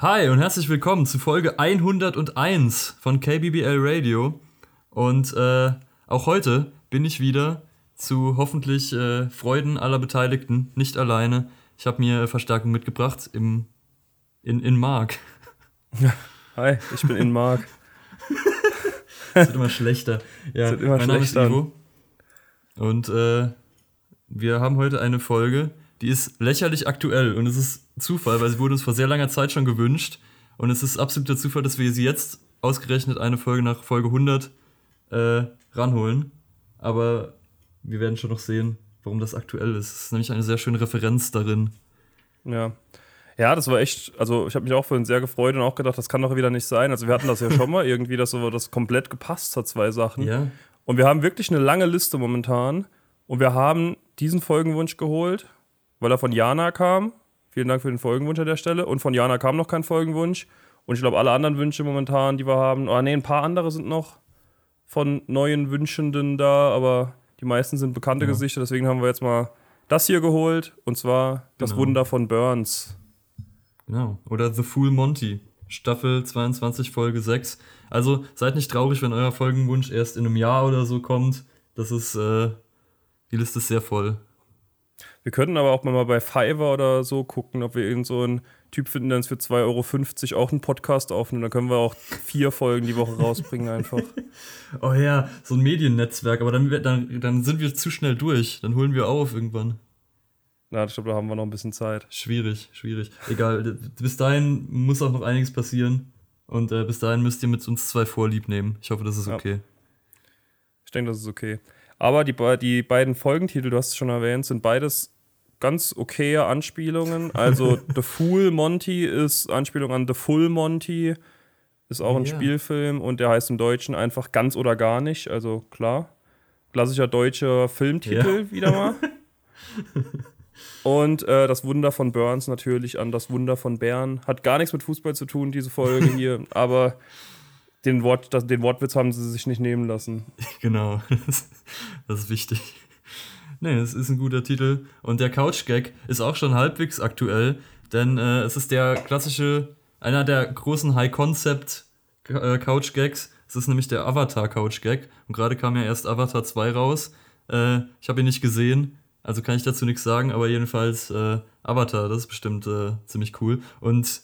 Hi und herzlich willkommen zu Folge 101 von KBBL Radio. Und äh, auch heute bin ich wieder zu hoffentlich äh, Freuden aller Beteiligten, nicht alleine. Ich habe mir Verstärkung mitgebracht im, in, in Mark. Hi, ich bin in Mark. Es wird immer schlechter. Ja, wird immer mein Name ist schlechter. Ivo. Und äh, wir haben heute eine Folge, die ist lächerlich aktuell. Und es ist Zufall, weil sie wurde uns vor sehr langer Zeit schon gewünscht. Und es ist absoluter Zufall, dass wir sie jetzt ausgerechnet eine Folge nach Folge 100 äh, ranholen. Aber wir werden schon noch sehen, warum das aktuell ist. Es ist nämlich eine sehr schöne Referenz darin. Ja. Ja, das war echt, also ich habe mich auch vorhin sehr gefreut und auch gedacht, das kann doch wieder nicht sein. Also wir hatten das ja schon mal irgendwie, dass so das komplett gepasst hat, zwei Sachen. Ja, Und wir haben wirklich eine lange Liste momentan. Und wir haben diesen Folgenwunsch geholt, weil er von Jana kam. Vielen Dank für den Folgenwunsch an der Stelle. Und von Jana kam noch kein Folgenwunsch. Und ich glaube, alle anderen Wünsche momentan, die wir haben, oh nee, ein paar andere sind noch von neuen Wünschenden da, aber die meisten sind bekannte Ja. Gesichter. Deswegen haben wir jetzt mal das hier geholt. Und zwar das Genau. Wunder von Burns. genau. Oder The Fool Monty, Staffel 22, Folge 6. Also seid nicht traurig, wenn euer Folgenwunsch erst in einem Jahr oder so kommt. Das ist, äh, die Liste ist sehr voll. Wir könnten aber auch mal bei Fiverr oder so gucken, ob wir irgend so einen Typ finden, der uns für 2,50 Euro auch einen Podcast aufnimmt. Dann können wir auch vier Folgen die Woche rausbringen einfach. Oh ja, so ein Mediennetzwerk, aber dann, dann, dann sind wir zu schnell durch. Dann holen wir auf irgendwann. Na, ich glaube, da haben wir noch ein bisschen Zeit. Schwierig, schwierig. Egal, bis dahin muss auch noch einiges passieren. Und äh, bis dahin müsst ihr mit uns zwei Vorlieb nehmen. Ich hoffe, das ist Ja. okay. Ich denke, das ist okay. Aber die, die beiden Folgentitel, du hast es schon erwähnt, sind beides ganz okaye Anspielungen. Also The Fool Monty ist Anspielung an The Full Monty, ist auch ein Ja. Spielfilm und der heißt im Deutschen einfach ganz oder gar nicht. Also klar. Klassischer deutscher Filmtitel wieder mal. Und äh, das Wunder von Burns natürlich an das Wunder von Bern. Hat gar nichts mit Fußball zu tun, diese Folge hier. aber den, Wort, das, den Wortwitz haben sie sich nicht nehmen lassen. Genau, das, das ist wichtig. Nee, es ist ein guter Titel. Und der Couch-Gag ist auch schon halbwegs aktuell, denn äh, es ist der klassische, einer der großen High-Concept-Couch-Gags. Es ist nämlich der Avatar-Couch-Gag. Und gerade kam ja erst Avatar 2 raus. Äh, ich habe ihn nicht gesehen, also kann ich dazu nichts sagen, aber jedenfalls äh, Avatar, das ist bestimmt äh, ziemlich cool. Und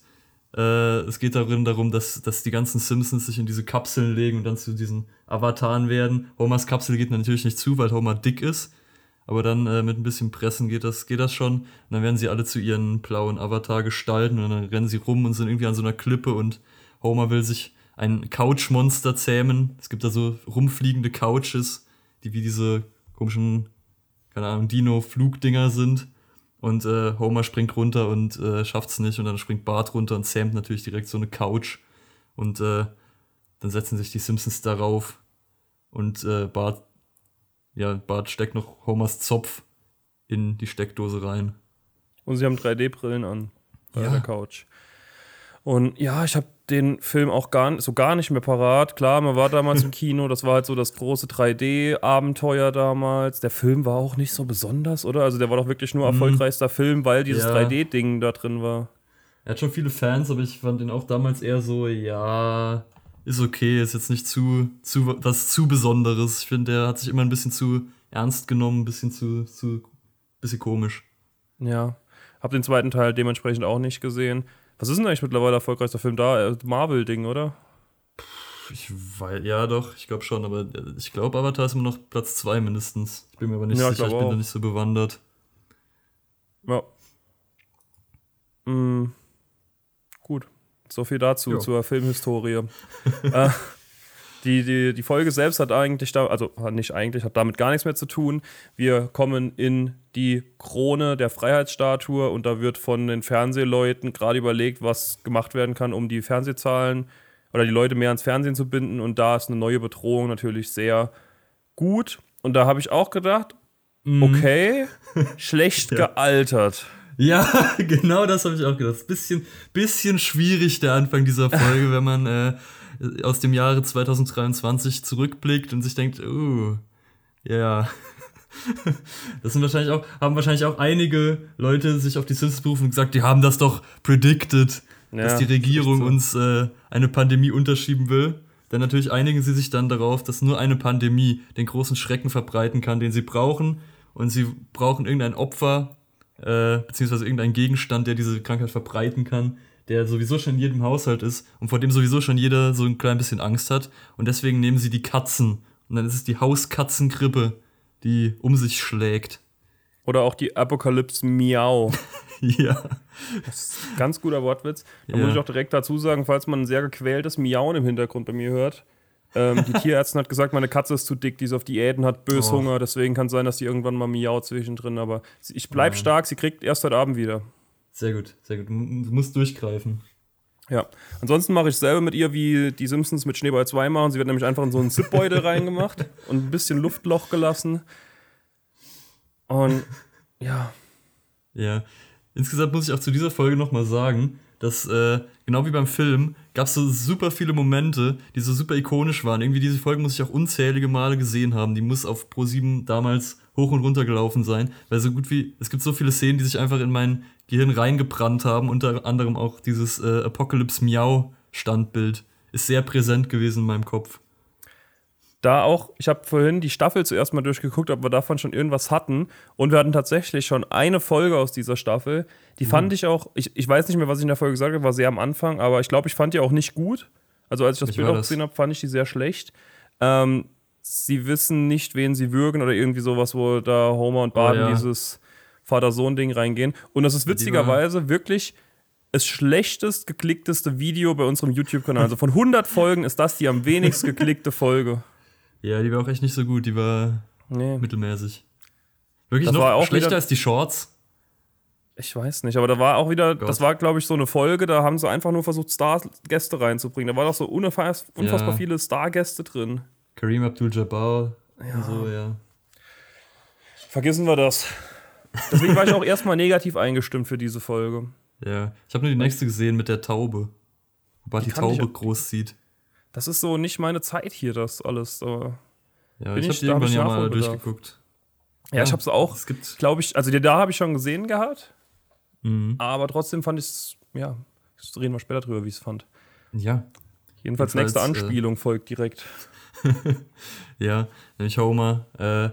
äh, es geht darin darum, dass, dass die ganzen Simpsons sich in diese Kapseln legen und dann zu diesen Avataren werden. Homers Kapsel geht natürlich nicht zu, weil Homer dick ist. Aber dann äh, mit ein bisschen Pressen geht das, geht das schon. Und dann werden sie alle zu ihren blauen Avatar gestalten und dann rennen sie rum und sind irgendwie an so einer Klippe und Homer will sich ein Couchmonster zähmen. Es gibt da so rumfliegende Couches, die wie diese komischen, keine Ahnung, Dino-Flugdinger sind. Und äh, Homer springt runter und äh, schafft's nicht. Und dann springt Bart runter und zähmt natürlich direkt so eine Couch. Und äh, dann setzen sich die Simpsons darauf. Und äh, Bart, ja, Bart steckt noch Homers Zopf in die Steckdose rein. Und sie haben 3D-Brillen an bei Ja. der Couch. Und ja, ich habe den Film auch gar, so gar nicht mehr parat. Klar, man war damals im Kino, das war halt so das große 3D-Abenteuer damals. Der Film war auch nicht so besonders, oder? Also der war doch wirklich nur erfolgreichster Film, weil dieses Ja. 3D-Ding da drin war. Er hat schon viele Fans, aber ich fand ihn auch damals eher so, ja, ist okay, ist jetzt nicht zu, zu was zu Besonderes. Ich finde, der hat sich immer ein bisschen zu ernst genommen, ein bisschen zu, zu bisschen komisch. Ja. Hab den zweiten Teil dementsprechend auch nicht gesehen. Was ist denn eigentlich mittlerweile erfolgreichster Film da? Äh, Marvel-Ding, oder? Ich weiß, ja doch, ich glaube schon, aber äh, ich glaube, Avatar ist immer noch Platz 2 mindestens. Ich bin mir aber nicht Ja, ich sicher, ich glaub bin da auch. nicht so bewandert. Ja. Mm, gut. So viel dazu, Ja. zur Filmhistorie. äh, die, die, die Folge selbst hat eigentlich, da, also hat nicht eigentlich, hat damit gar nichts mehr zu tun. Wir kommen in die Krone der Freiheitsstatue und da wird von den Fernsehleuten gerade überlegt, was gemacht werden kann, um die Fernsehzahlen oder die Leute mehr ans Fernsehen zu binden. Und da ist eine neue Bedrohung natürlich sehr gut. Und da habe ich auch gedacht, okay, schlecht Ja. gealtert. Ja, genau das habe ich auch gedacht. Bisschen, bisschen schwierig der Anfang dieser Folge, wenn man äh, aus dem Jahre 2023 zurückblickt und sich denkt, oh, ja. Das sind wahrscheinlich auch, haben wahrscheinlich auch einige Leute sich auf die Simpsons berufen und gesagt, die haben das doch predicted. ja, dass die Regierung so. uns äh, eine Pandemie unterschieben will. Denn natürlich einigen sie sich dann darauf, dass nur eine Pandemie den großen Schrecken verbreiten kann, den sie brauchen. Und sie brauchen irgendein Opfer, äh, beziehungsweise irgendein Gegenstand, der diese Krankheit verbreiten kann, der sowieso schon in jedem Haushalt ist und vor dem sowieso schon jeder so ein klein bisschen Angst hat. Und deswegen nehmen sie die Katzen. Und dann ist es die Hauskatzengrippe, die um sich schlägt. Oder auch die Apokalypse Miau. ja. Das ist ein ganz guter Wortwitz. Da ja. muss ich auch direkt dazu sagen, falls man ein sehr gequältes Miauen im Hintergrund bei mir hört. Ähm, die Tierärztin hat gesagt, meine Katze ist zu dick, die ist auf Diäten, hat bös oh. Hunger, deswegen kann es sein, dass sie irgendwann mal miaut zwischendrin. Aber ich bleib oh. stark, sie kriegt erst heute Abend wieder. Sehr gut, sehr gut. Du musst durchgreifen. Ja, ansonsten mache ich selber mit ihr, wie die Simpsons mit Schneeball 2 machen. Sie wird nämlich einfach in so einen Zipbeutel reingemacht und ein bisschen Luftloch gelassen. Und ja. Ja, insgesamt muss ich auch zu dieser Folge nochmal sagen, dass äh, genau wie beim Film gab es so super viele Momente, die so super ikonisch waren. Irgendwie diese Folge muss ich auch unzählige Male gesehen haben. Die muss auf Pro7 damals hoch und runter gelaufen sein, weil so gut wie es gibt so viele Szenen, die sich einfach in mein Gehirn reingebrannt haben. Unter anderem auch dieses äh, Apocalypse Miau Standbild ist sehr präsent gewesen in meinem Kopf da auch, ich habe vorhin die Staffel zuerst mal durchgeguckt, ob wir davon schon irgendwas hatten. Und wir hatten tatsächlich schon eine Folge aus dieser Staffel. Die mhm. fand ich auch, ich, ich weiß nicht mehr, was ich in der Folge gesagt habe, war sehr am Anfang, aber ich glaube, ich fand die auch nicht gut. Also als ich das ich Bild auch gesehen habe, fand ich die sehr schlecht. Ähm, sie wissen nicht, wen sie würgen oder irgendwie sowas, wo da Homer und Baden oh, ja. dieses Vater-Sohn-Ding reingehen. Und das ist witzigerweise wirklich das schlechtest geklickteste Video bei unserem YouTube-Kanal. Also von 100 Folgen ist das die am wenigst geklickte Folge. Ja, die war auch echt nicht so gut. Die war nee. mittelmäßig. Wirklich das noch war auch schlechter als die Shorts? Ich weiß nicht, aber da war auch wieder, Gott. das war, glaube ich, so eine Folge, da haben sie einfach nur versucht, Star-Gäste reinzubringen. Da waren doch so unfassbar, unfassbar ja. viele Star-Gäste drin. Kareem Abdul-Jabbar ja. und so, ja. Vergessen wir das. Deswegen war ich auch erstmal negativ eingestimmt für diese Folge. Ja, ich habe nur die nächste gesehen mit der Taube. Wobei die, die Taube groß sieht das ist so nicht meine Zeit hier, das alles. Aber ja, ich habe irgendwann ja mal durchgeguckt. Ja, ja ich habe es auch, glaube ich, also da habe ich schon gesehen gehabt. Mhm. Aber trotzdem fand ich es, ja, reden wir später drüber, wie ich es fand. Ja. Jedenfalls, Jedenfalls nächste äh, Anspielung äh, folgt direkt. ja, nämlich Homer äh,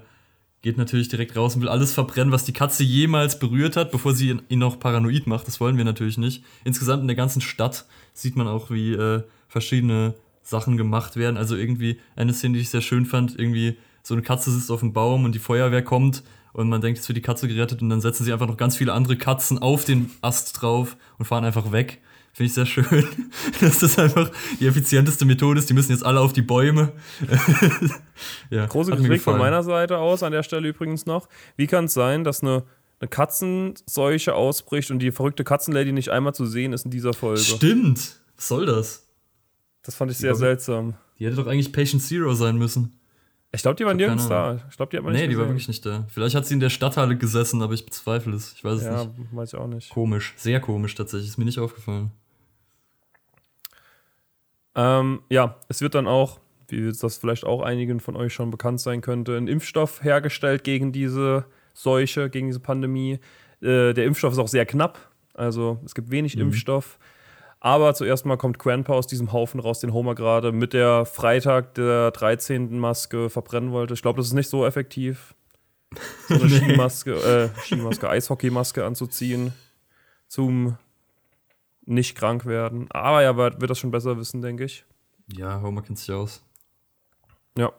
geht natürlich direkt raus und will alles verbrennen, was die Katze jemals berührt hat, bevor sie ihn, ihn noch paranoid macht. Das wollen wir natürlich nicht. Insgesamt in der ganzen Stadt sieht man auch, wie äh, verschiedene Sachen gemacht werden. Also irgendwie eine Szene, die ich sehr schön fand, irgendwie so eine Katze sitzt auf dem Baum und die Feuerwehr kommt und man denkt, es wird die Katze gerettet und dann setzen sie einfach noch ganz viele andere Katzen auf den Ast drauf und fahren einfach weg. Finde ich sehr schön, dass das einfach die effizienteste Methode ist. Die müssen jetzt alle auf die Bäume. ja, Große Kritik von meiner Seite aus, an der Stelle übrigens noch. Wie kann es sein, dass eine, eine Katzenseuche ausbricht und die verrückte Katzenlady nicht einmal zu sehen ist in dieser Folge? Stimmt. Was soll das? Das fand ich sehr die seltsam. Die hätte doch eigentlich Patient Zero sein müssen. Ich glaube, die war nirgends da. Ich glaube, die hat man Nee, die war wirklich nicht da. Vielleicht hat sie in der Stadthalle gesessen, aber ich bezweifle es. Ich weiß es ja, nicht. Ja, weiß ich auch nicht. Komisch. Sehr komisch tatsächlich. Ist mir nicht aufgefallen. Ähm, ja, es wird dann auch, wie das vielleicht auch einigen von euch schon bekannt sein könnte, ein Impfstoff hergestellt gegen diese Seuche, gegen diese Pandemie. Äh, der Impfstoff ist auch sehr knapp. Also es gibt wenig mhm. Impfstoff. Aber zuerst mal kommt Grandpa aus diesem Haufen raus, den Homer gerade mit der Freitag der 13. Maske verbrennen wollte. Ich glaube, das ist nicht so effektiv, so eine Skimaske, äh, Skimaske, Eishockeymaske anzuziehen zum nicht krank werden. Aber er wird das schon besser wissen, denke ich. Ja, Homer kennt sich aus. Ja.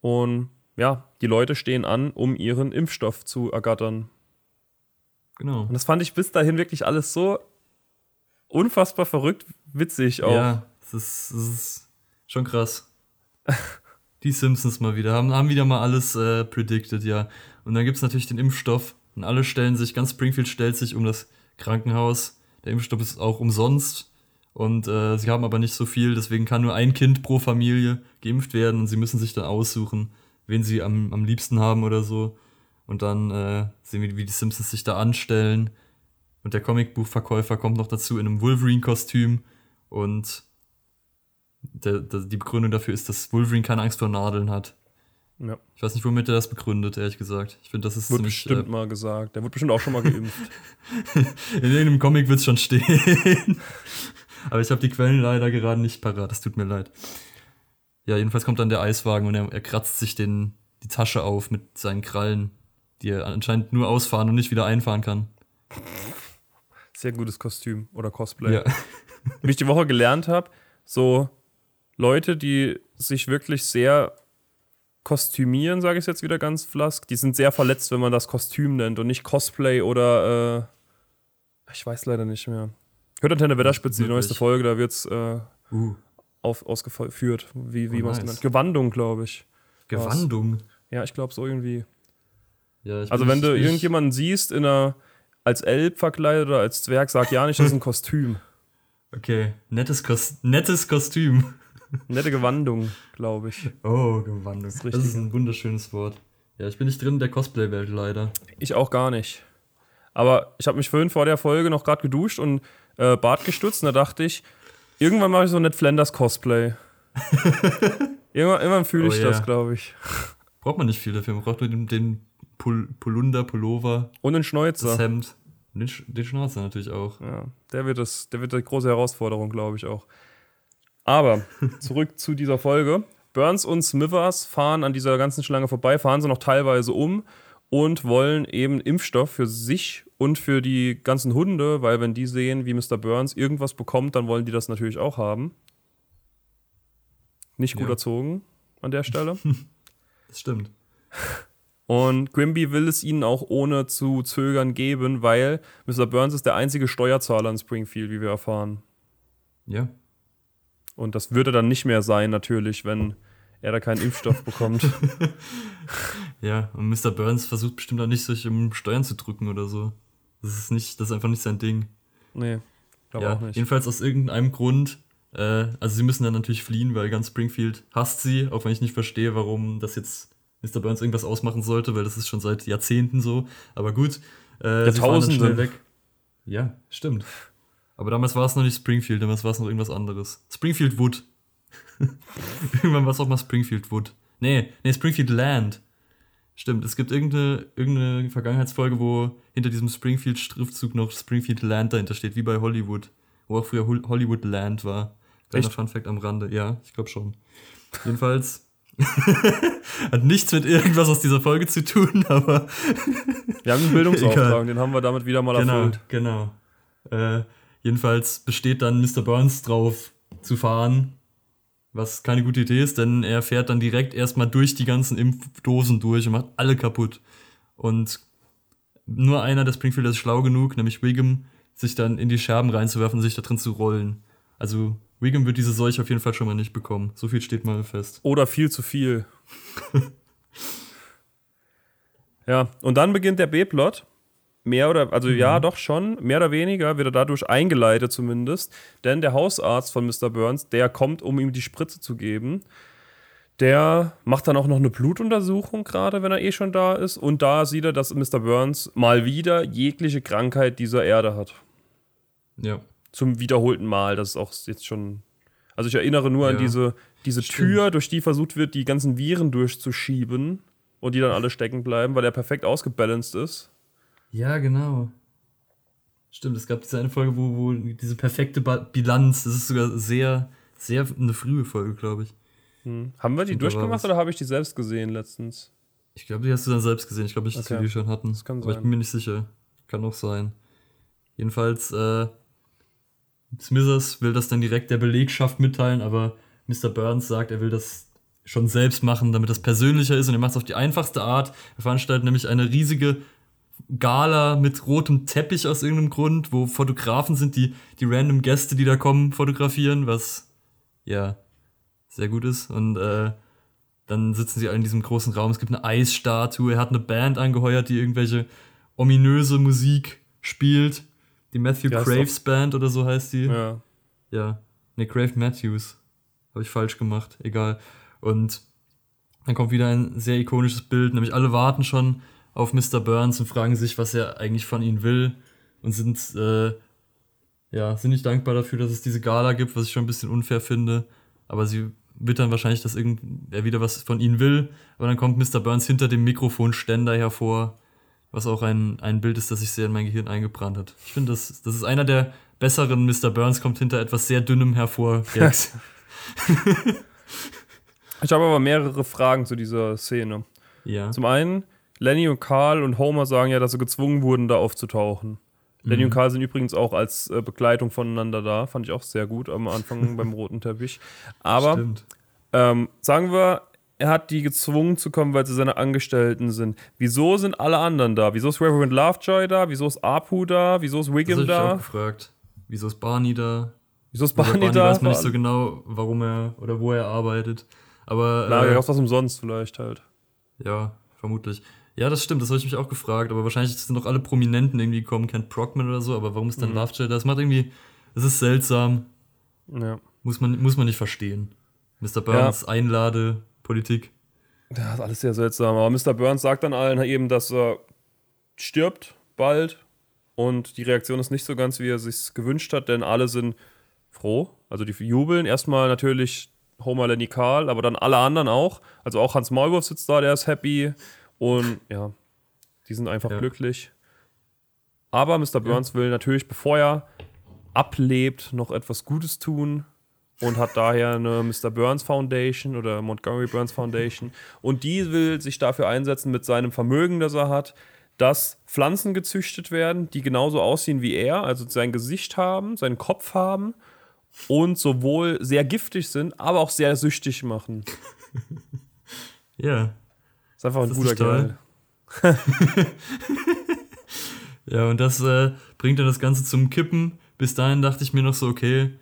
Und ja, die Leute stehen an, um ihren Impfstoff zu ergattern. Genau. Und das fand ich bis dahin wirklich alles so unfassbar verrückt, witzig auch. Ja, das ist, das ist schon krass. Die Simpsons mal wieder, haben, haben wieder mal alles äh, predicted, ja. Und dann gibt es natürlich den Impfstoff und alle stellen sich, ganz Springfield stellt sich um das Krankenhaus. Der Impfstoff ist auch umsonst und äh, sie haben aber nicht so viel, deswegen kann nur ein Kind pro Familie geimpft werden und sie müssen sich dann aussuchen, wen sie am, am liebsten haben oder so. Und dann äh, sehen wir, wie die Simpsons sich da anstellen und der Comicbuchverkäufer kommt noch dazu in einem Wolverine-Kostüm. Und der, der, die Begründung dafür ist, dass Wolverine keine Angst vor Nadeln hat. Ja. Ich weiß nicht, womit er das begründet, ehrlich gesagt. Ich finde, das ist Wird ziemlich. bestimmt mal gesagt. Der wird bestimmt auch schon mal geimpft. in irgendeinem Comic wird es schon stehen. Aber ich habe die Quellen leider gerade nicht parat. Das tut mir leid. Ja, jedenfalls kommt dann der Eiswagen und er, er kratzt sich den, die Tasche auf mit seinen Krallen, die er anscheinend nur ausfahren und nicht wieder einfahren kann. Sehr gutes Kostüm oder Cosplay. Ja. Wie ich die Woche gelernt habe, so Leute, die sich wirklich sehr kostümieren, sage ich jetzt wieder ganz flask, die sind sehr verletzt, wenn man das Kostüm nennt und nicht Cosplay oder äh, ich weiß leider nicht mehr. Hört Antenne Wetterspitze, die neueste Folge, da wird es äh, Uh, auf, ausgeführt, wie, wie Oh, man es nice. genannt Gewandung, glaube ich. Gewandung. Ja, ich glaube so irgendwie. Ja, Also wenn du irgendjemanden siehst in einer als Elb verkleidet oder als Zwerg, sag ja nicht, das ist ein Kostüm. Okay, nettes, Kos nettes Kostüm. Nette Gewandung, glaube ich. Oh, Gewandung. Das ist, richtig. ein wunderschönes Wort. Ja, ich bin nicht drin in der Cosplay-Welt leider. Ich auch gar nicht. Aber ich habe mich vorhin vor der Folge noch gerade geduscht und äh, Bart gestutzt und da dachte ich, irgendwann mache ich so Ned Flanders Cosplay. irgendwann irgendwann fühle ich Oh, das, ja. glaube ich. Braucht man nicht viel dafür. Man braucht nur den, den Pul Polunder, Pullover, Und ein das Schnäuzer. Hemd. Und den, Sch den Schnauzer natürlich auch. Ja, der wird, das, der wird die große Herausforderung, glaube ich auch. Aber zurück zu dieser Folge. Burns und Smithers fahren an dieser ganzen Schlange vorbei, fahren sie noch teilweise um und wollen eben Impfstoff für sich und für die ganzen Hunde, weil wenn die sehen, wie Mr. Burns irgendwas bekommt, dann wollen die das natürlich auch haben. Nicht gut Ja. erzogen an der Stelle. Das stimmt. Und Grimby will es ihnen auch ohne zu zögern geben, weil Mr. Burns ist der einzige Steuerzahler in Springfield, wie wir erfahren. Ja. Und das würde dann nicht mehr sein, natürlich, wenn er da keinen Impfstoff bekommt. Ja, und Mr. Burns versucht bestimmt auch nicht, sich um Steuern zu drücken oder so. Das ist nicht, das ist einfach nicht sein Ding. Nee, glaube ja, auch nicht. jedenfalls aus irgendeinem Grund. Äh, also sie müssen dann natürlich fliehen, weil ganz Springfield hasst sie, auch wenn ich nicht verstehe, warum das jetzt Mr. Burns irgendwas ausmachen sollte, weil das ist schon seit Jahrzehnten so. Aber gut, äh, Jahrtausenden. schnell weg. Ja, stimmt. Aber damals war es noch nicht Springfield, damals war es noch irgendwas anderes. Springfield Wood. Irgendwann war es auch mal Springfield Wood. Nee, nee, Springfield Land. Stimmt, es gibt irgendeine, irgendeine Vergangenheitsfolge, wo hinter diesem Springfield-Schriftzug noch Springfield Land dahinter steht, wie bei Hollywood. Wo auch früher Hol- Hollywood Land war. Kleiner Echt? Fun Fact am Rande. Ja, ich glaube schon. Jedenfalls hat nichts mit irgendwas aus dieser Folge zu tun, aber Wir haben einen Bildungsauftrag, den haben wir damit wieder mal genau, erfüllt. genau. Äh, jedenfalls besteht dann Mr. Burns drauf zu fahren, was keine gute Idee ist, denn er fährt dann direkt erstmal durch die ganzen Impfdosen durch und macht alle kaputt. Und nur einer der Springfielder ist schlau genug, nämlich Wiggum, sich dann in die Scherben reinzuwerfen und sich da drin zu rollen. Also Wiggum wird diese Seuche auf jeden Fall schon mal nicht bekommen. So viel steht mal fest. Oder viel zu viel. ja, und dann beginnt der B-Plot. Mehr oder, also ja, doch schon, mehr oder weniger wird er dadurch eingeleitet zumindest. Denn der Hausarzt von Mr. Burns, der kommt, um ihm die Spritze zu geben. Der macht dann auch noch eine Blutuntersuchung, gerade wenn er eh schon da ist. Und da sieht er, dass Mr. Burns mal wieder jegliche Krankheit dieser Erde hat. Ja. Zum wiederholten Mal. Das ist auch jetzt schon. Also ich erinnere nur an Ja, diese, diese stimmt. Tür, durch die versucht wird, die ganzen Viren durchzuschieben und die dann alle stecken bleiben, weil er perfekt ausgebalanced ist. Ja, genau. Stimmt, es gab diese eine Folge, wo, wo diese perfekte ba Bilanz, das ist sogar sehr, sehr eine frühe Folge, glaube ich. Hm. Haben wir die war durchgemacht oder habe ich die selbst gesehen letztens? Ich glaube, die hast du dann selbst gesehen. Ich glaube nicht, dass Okay. wir die schon hatten. Das kann Aber ich sein. bin mir nicht sicher. Kann auch sein. Jedenfalls, äh, Smithers will das dann direkt der Belegschaft mitteilen, aber Mr. Burns sagt, er will das schon selbst machen, damit das persönlicher ist und er macht es auf die einfachste Art. Er veranstaltet nämlich eine riesige Gala mit rotem Teppich aus irgendeinem Grund, wo Fotografen sind, die die random Gäste, die da kommen, fotografieren, was ja sehr gut ist. Und äh, dann sitzen sie alle in diesem großen Raum. Es gibt eine Eisstatue. Er hat eine Band angeheuert, die irgendwelche ominöse Musik spielt. Die Matthew Die Craves Band oder so heißt die. Ja. Ja. Ne, Crave Matthews. Habe ich falsch gemacht. Egal. Und dann kommt wieder ein sehr ikonisches Bild, nämlich alle warten schon auf Mr. Burns und fragen sich, was er eigentlich von ihnen will und sind, äh, ja, sind nicht dankbar dafür, dass es diese Gala gibt, was ich schon ein bisschen unfair finde. Aber sie wittern wahrscheinlich, dass er wieder was von ihnen will. Aber dann kommt Mr. Burns hinter dem Mikrofonständer hervor, was auch ein, ein Bild ist, das sich sehr in mein Gehirn eingebrannt hat. Ich finde, das, das ist einer der besseren Mr. Burns, kommt hinter etwas sehr dünnem hervor. Gags. ich habe aber mehrere Fragen zu dieser Szene. Ja. Zum einen, Lenny und Carl und Homer sagen ja, dass sie gezwungen wurden, da aufzutauchen. Mhm. Lenny und Carl sind übrigens auch als äh, Begleitung voneinander da. Fand ich auch sehr gut am Anfang beim roten Teppich. Aber ähm, sagen wir, er hat die gezwungen zu kommen, weil sie seine Angestellten sind. Wieso sind alle anderen da? Wieso ist Reverend Lovejoy da? Wieso ist Apu da? Wieso ist Wiggum das da? Ich auch gefragt. Wieso ist Barney da? Wieso ist Barney, Barney da? weiß man nicht so genau, warum er oder wo er arbeitet. Aber. Na, äh, was umsonst vielleicht halt. Ja, vermutlich. Ja, das stimmt, das habe ich mich auch gefragt. Aber wahrscheinlich sind doch alle Prominenten irgendwie gekommen, Kent Brockman oder so. Aber warum ist dann mhm. Lovejoy da? Das macht irgendwie. Das ist seltsam. Ja. Muss man, muss man nicht verstehen. Mr. Burns, ja. Einlade, Politik. Ja, ist alles sehr seltsam. Aber Mr. Burns sagt dann allen eben, dass er stirbt bald. Und die Reaktion ist nicht so ganz, wie er sich gewünscht hat, denn alle sind froh. Also die jubeln. Erstmal natürlich Homer, Lenny, Karl, aber dann alle anderen auch. Also auch Hans Maulwurf sitzt da, der ist happy. Und ja, die sind einfach ja. glücklich. Aber Mr. Burns ja. will natürlich, bevor er ablebt, noch etwas Gutes tun und hat daher eine Mr. Burns Foundation oder Montgomery Burns Foundation. Und die will sich dafür einsetzen mit seinem Vermögen, das er hat, dass Pflanzen gezüchtet werden, die genauso aussehen wie er, also sein Gesicht haben, seinen Kopf haben und sowohl sehr giftig sind, aber auch sehr süchtig machen. Ja. Ist einfach ein guter Kerl. ja, und das äh, bringt dann das Ganze zum Kippen. Bis dahin dachte ich mir noch so, okay,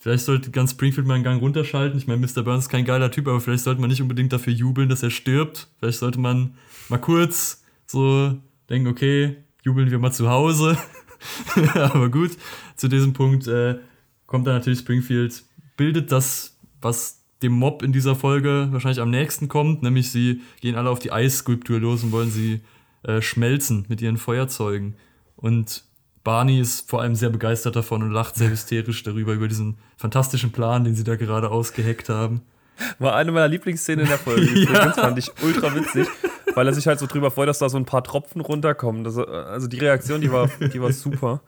Vielleicht sollte ganz Springfield mal einen Gang runterschalten. Ich meine, Mr. Burns ist kein geiler Typ, aber vielleicht sollte man nicht unbedingt dafür jubeln, dass er stirbt. Vielleicht sollte man mal kurz so denken, okay, jubeln wir mal zu Hause. aber gut, zu diesem Punkt äh, kommt dann natürlich Springfield, bildet das, was dem Mob in dieser Folge wahrscheinlich am nächsten kommt, nämlich sie gehen alle auf die Eisskulptur los und wollen sie äh, schmelzen mit ihren Feuerzeugen. Und Barney ist vor allem sehr begeistert davon und lacht sehr hysterisch darüber, über diesen fantastischen Plan, den sie da gerade ausgeheckt haben. War eine meiner Lieblingsszenen in der Folge. ja. Das fand ich ultra witzig, weil er sich halt so drüber freut, dass da so ein paar Tropfen runterkommen. Das, also die Reaktion, die war, die war super.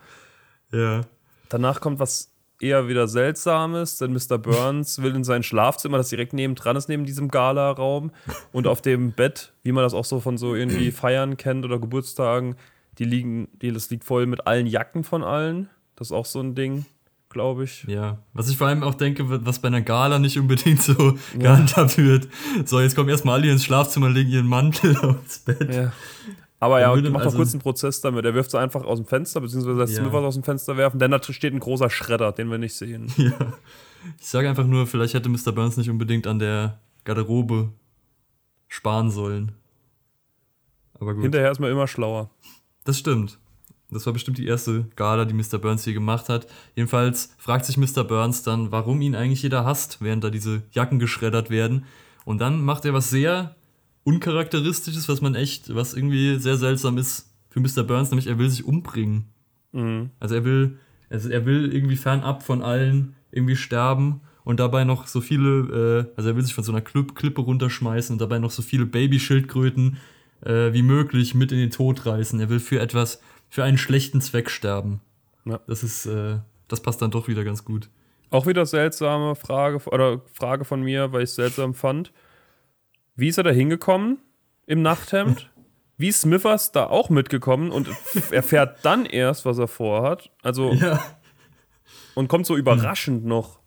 Ja. Danach kommt was eher wieder Seltsames, denn Mr. Burns will in sein Schlafzimmer, das direkt neben dran ist, neben diesem Gala-Raum. Und auf dem Bett, wie man das auch so von so irgendwie Feiern kennt oder Geburtstagen, die liegen, die, das liegt voll mit allen Jacken von allen. Das ist auch so ein Ding, glaube ich. Ja, was ich vor allem auch denke, was bei einer Gala nicht unbedingt so ja. gehandhabt wird. So, jetzt kommen erstmal alle ins Schlafzimmer, legen ihren Mantel aufs Bett. Ja. Aber ja, macht also, noch kurz einen Prozess damit. Er wirft sie einfach aus dem Fenster, beziehungsweise lässt ja. Smithers aus dem Fenster werfen, denn da steht ein großer Schredder, den wir nicht sehen. Ja. Ich sage einfach nur, vielleicht hätte Mr. Burns nicht unbedingt an der Garderobe sparen sollen. Aber gut. Hinterher ist man immer schlauer. Das stimmt. Das war bestimmt die erste Gala, die Mr. Burns hier gemacht hat. Jedenfalls fragt sich Mr. Burns dann, warum ihn eigentlich jeder hasst, während da diese Jacken geschreddert werden. Und dann macht er was sehr uncharakteristisches, was man echt, was irgendwie sehr seltsam ist für Mr. Burns, nämlich er will sich umbringen. Mhm. Also er will, also er will irgendwie fernab von allen irgendwie sterben und dabei noch so viele, äh, also er will sich von so einer Klippe runterschmeißen und dabei noch so viele Babyschildkröten äh, wie möglich mit in den Tod reißen. Er will für etwas, für einen schlechten Zweck sterben. Ja. Das ist, äh, das passt dann doch wieder ganz gut. Auch wieder seltsame Frage oder Frage von mir, weil ich es seltsam fand. Wie ist er da hingekommen im Nachthemd? Wie ist Smithers da auch mitgekommen und erfährt dann erst, was er vorhat? Also ja. und kommt so überraschend noch.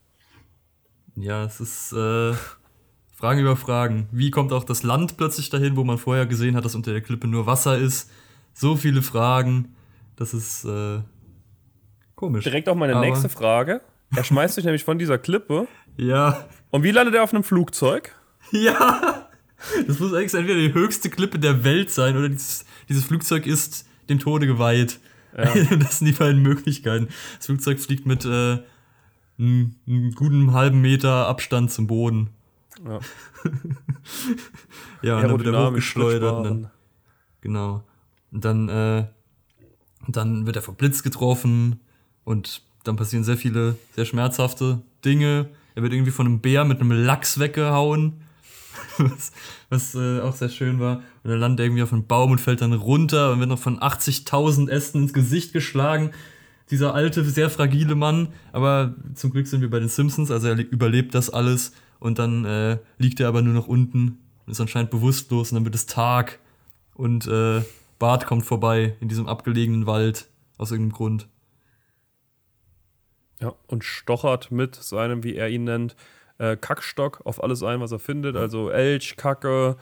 Ja, es ist äh, Fragen über Fragen. Wie kommt auch das Land plötzlich dahin, wo man vorher gesehen hat, dass unter der Klippe nur Wasser ist? So viele Fragen. Das ist äh, komisch. Direkt auch meine Aber nächste Frage. Er schmeißt sich nämlich von dieser Klippe. Ja. Und wie landet er auf einem Flugzeug? Ja. Das muss eigentlich entweder die höchste Klippe der Welt sein oder dieses, dieses Flugzeug ist dem Tode geweiht. Ja. Das sind die beiden Möglichkeiten. Das Flugzeug fliegt mit äh, einem, einem guten halben Meter Abstand zum Boden. Ja. ja, und dann wird er hochgeschleudert. Und dann, genau. Und dann, äh, dann wird er vom Blitz getroffen und dann passieren sehr viele, sehr schmerzhafte Dinge, Er wird irgendwie von einem Bär mit einem Lachs weggehauen. was, was äh, auch sehr schön war. Und er landet irgendwie auf einem Baum und fällt dann runter und wird noch von 80.000 Ästen ins Gesicht geschlagen. Dieser alte, sehr fragile Mann. Aber zum Glück sind wir bei den Simpsons, also er überlebt das alles. Und dann äh, liegt er aber nur noch unten und ist anscheinend bewusstlos und dann wird es Tag. Und äh, Bart kommt vorbei in diesem abgelegenen Wald aus irgendeinem Grund. Ja, und stochert mit seinem, wie er ihn nennt, äh, Kackstock auf alles ein, was er findet. Also Elch, Kacke,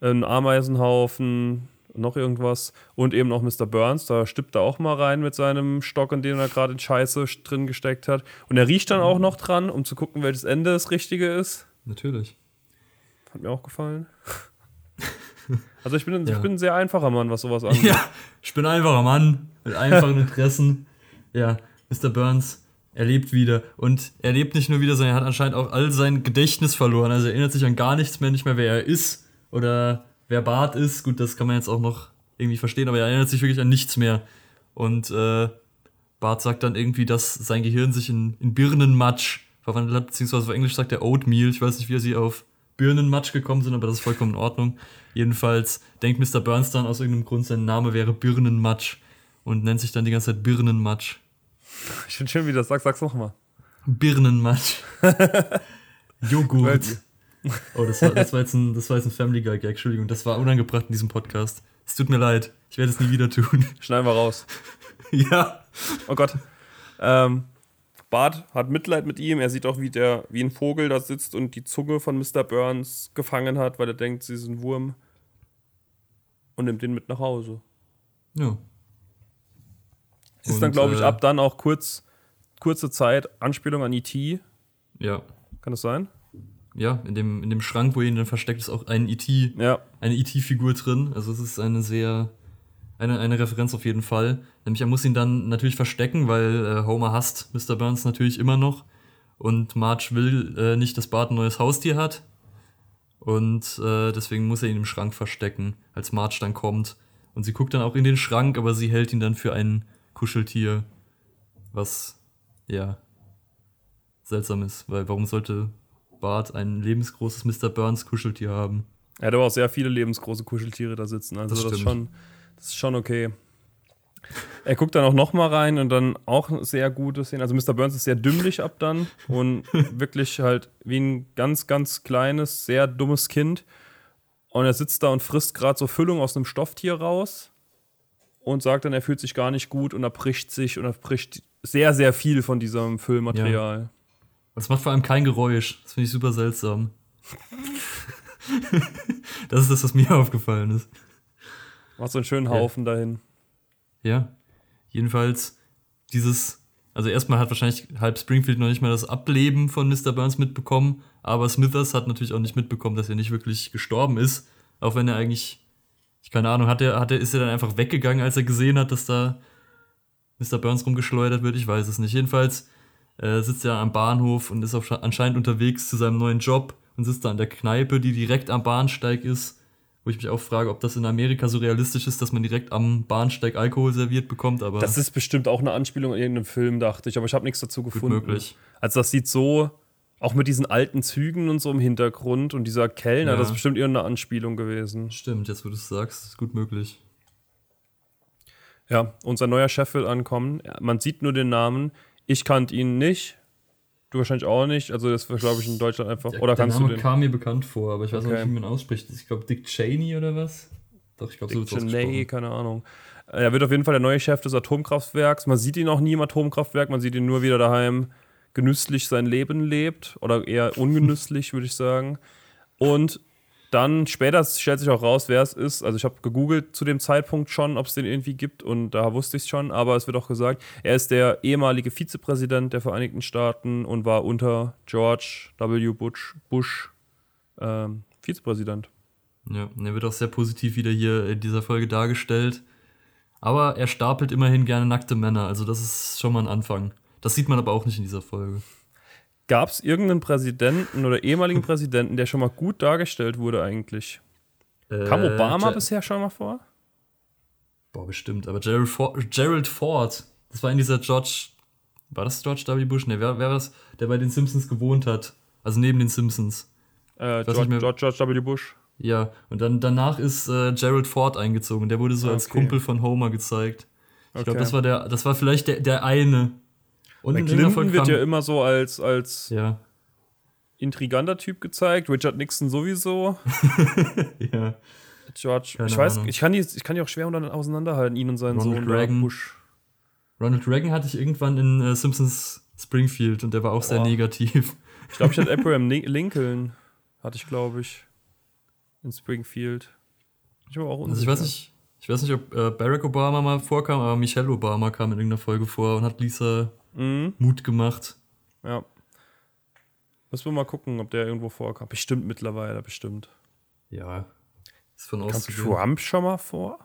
ein Ameisenhaufen, noch irgendwas. Und eben auch Mr. Burns, da stippt er auch mal rein mit seinem Stock, in den er gerade in Scheiße drin gesteckt hat. Und er riecht dann auch noch dran, um zu gucken, welches Ende das Richtige ist. Natürlich. Hat mir auch gefallen. Also ich bin, ja. ich bin ein sehr einfacher Mann, was sowas angeht. Ja, ich bin ein einfacher Mann mit einfachen Interessen. ja, Mr. Burns er lebt wieder. Und er lebt nicht nur wieder, sondern er hat anscheinend auch all sein Gedächtnis verloren. Also er erinnert sich an gar nichts mehr, nicht mehr, wer er ist oder wer Bart ist. Gut, das kann man jetzt auch noch irgendwie verstehen, aber er erinnert sich wirklich an nichts mehr. Und äh, Bart sagt dann irgendwie, dass sein Gehirn sich in, in Birnenmatsch verwandelt hat, beziehungsweise auf Englisch sagt er Oatmeal. Ich weiß nicht, wie sie auf Birnenmatsch gekommen sind, aber das ist vollkommen in Ordnung. Jedenfalls denkt Mr. Burns dann aus irgendeinem Grund, sein Name wäre Birnenmatsch und nennt sich dann die ganze Zeit Birnenmatsch. Ich finde schön, wie du das sagst. Sag's nochmal. Birnenmatsch. Joghurt. Oh, das war, das, war jetzt ein, das war jetzt ein Family Guy Gag. Entschuldigung, das war unangebracht in diesem Podcast. Es tut mir leid. Ich werde es nie wieder tun. Schneiden wir raus. ja. Oh Gott. Ähm, Bart hat Mitleid mit ihm. Er sieht auch, wie, der, wie ein Vogel da sitzt und die Zunge von Mr. Burns gefangen hat, weil er denkt, sie ist ein Wurm. Und nimmt den mit nach Hause. Ja. Ist und, dann, glaube ich, äh, ab dann auch kurz, kurze Zeit Anspielung an E.T. Ja. Kann das sein? Ja, in dem, in dem Schrank, wo ihn dann versteckt, ist auch ein E.T. Ja. eine E.T.-Figur drin. Also es ist eine sehr, eine, eine Referenz auf jeden Fall. Nämlich er muss ihn dann natürlich verstecken, weil äh, Homer hasst Mr. Burns natürlich immer noch. Und Marge will äh, nicht, dass Bart ein neues Haustier hat. Und äh, deswegen muss er ihn im Schrank verstecken, als Marge dann kommt. Und sie guckt dann auch in den Schrank, aber sie hält ihn dann für einen Kuscheltier, was ja seltsam ist, weil warum sollte Bart ein lebensgroßes Mr. Burns Kuscheltier haben? Er hat aber auch sehr viele lebensgroße Kuscheltiere da sitzen, also das, das ist, schon, das ist schon okay. Er guckt dann auch noch mal rein und dann auch sehr gute Szenen. Also Mr. Burns ist sehr dümmlich ab dann und wirklich halt wie ein ganz, ganz kleines, sehr dummes Kind. Und er sitzt da und frisst gerade so Füllung aus einem Stofftier raus und sagt dann, er fühlt sich gar nicht gut und erbricht sich und erbricht sehr, sehr viel von diesem Füllmaterial. Ja. Das macht vor allem kein Geräusch. Das finde ich super seltsam. das ist das, was mir aufgefallen ist. Macht so einen schönen Haufen ja. dahin. Ja. Jedenfalls dieses, also erstmal hat wahrscheinlich halb Springfield noch nicht mal das Ableben von Mr. Burns mitbekommen, aber Smithers hat natürlich auch nicht mitbekommen, dass er nicht wirklich gestorben ist, auch wenn er eigentlich ich keine Ahnung, hat er, hat er, ist er dann einfach weggegangen, als er gesehen hat, dass da Mr. Burns rumgeschleudert wird? Ich weiß es nicht. Jedenfalls äh, sitzt er am Bahnhof und ist auch anscheinend unterwegs zu seinem neuen Job und sitzt da an der Kneipe, die direkt am Bahnsteig ist. Wo ich mich auch frage, ob das in Amerika so realistisch ist, dass man direkt am Bahnsteig Alkohol serviert bekommt. Aber das ist bestimmt auch eine Anspielung in irgendeinem Film, dachte ich, aber ich habe nichts dazu gefunden. Möglich. Also das sieht so auch mit diesen alten Zügen und so im Hintergrund und dieser Kellner, ja. das ist bestimmt irgendeine Anspielung gewesen. Stimmt, jetzt wo du es sagst, ist gut möglich. Ja, unser neuer Chef will ankommen. Man sieht nur den Namen. Ich kannte ihn nicht. Du wahrscheinlich auch nicht. Also, das war, glaube ich, in Deutschland einfach. Der, oder der kannst Name du den? kam mir bekannt vor, aber ich weiß okay. nicht, wie man ausspricht. Ich glaube, Dick Cheney oder was? Doch, ich glaube, so wird Cheney, keine Ahnung. Er wird auf jeden Fall der neue Chef des Atomkraftwerks. Man sieht ihn auch nie im Atomkraftwerk. Man sieht ihn nur wieder daheim genüsslich sein Leben lebt oder eher ungenüsslich, würde ich sagen. Und dann später stellt sich auch raus, wer es ist. Also ich habe gegoogelt zu dem Zeitpunkt schon, ob es den irgendwie gibt und da wusste ich es schon, aber es wird auch gesagt, er ist der ehemalige Vizepräsident der Vereinigten Staaten und war unter George W. Bush, Bush ähm, Vizepräsident. Ja, und er wird auch sehr positiv wieder hier in dieser Folge dargestellt. Aber er stapelt immerhin gerne nackte Männer, also das ist schon mal ein Anfang. Das sieht man aber auch nicht in dieser Folge. Gab es irgendeinen Präsidenten oder ehemaligen Präsidenten, der schon mal gut dargestellt wurde eigentlich? Äh, Kam Obama bisher schon mal vor? Boah, bestimmt. Aber Gerald, For Gerald Ford, das war in dieser George War das George W. Bush? Ne, wer, wer war das, der bei den Simpsons gewohnt hat? Also neben den Simpsons. Äh, George, George, George W. Bush. Ja, und dann danach ist äh, Gerald Ford eingezogen. Der wurde so als Okay. Kumpel von Homer gezeigt. Ich glaube, Okay. das war der, das war vielleicht der, der eine. Und Bei in irgendeiner Clinton Folge wird ja immer so als, als ja, intriganter Typ gezeigt. Richard Nixon sowieso. ja. George, Keine ich weiß, Ahnung. ich kann, die, ich kann die auch schwer unter- auseinanderhalten, ihn und seinen Ronald Sohn Reagan. Bush. Ronald Reagan hatte ich irgendwann in äh, Simpsons Springfield und der war auch sehr Boah. negativ. Ich glaube, ich hatte Abraham Lin- Lincoln, hatte ich, glaube ich, in Springfield. Ich war auch Also ich weiß nicht, ich weiß nicht, ob äh, Barack Obama mal vorkam, aber Michelle Obama kam in irgendeiner Folge vor und hat Lisa Mhm, Mut gemacht. ja. Müssen wir mal gucken, ob der irgendwo vorkam. Bestimmt mittlerweile, bestimmt. Ja, ist von Kam. Trump schon mal vor?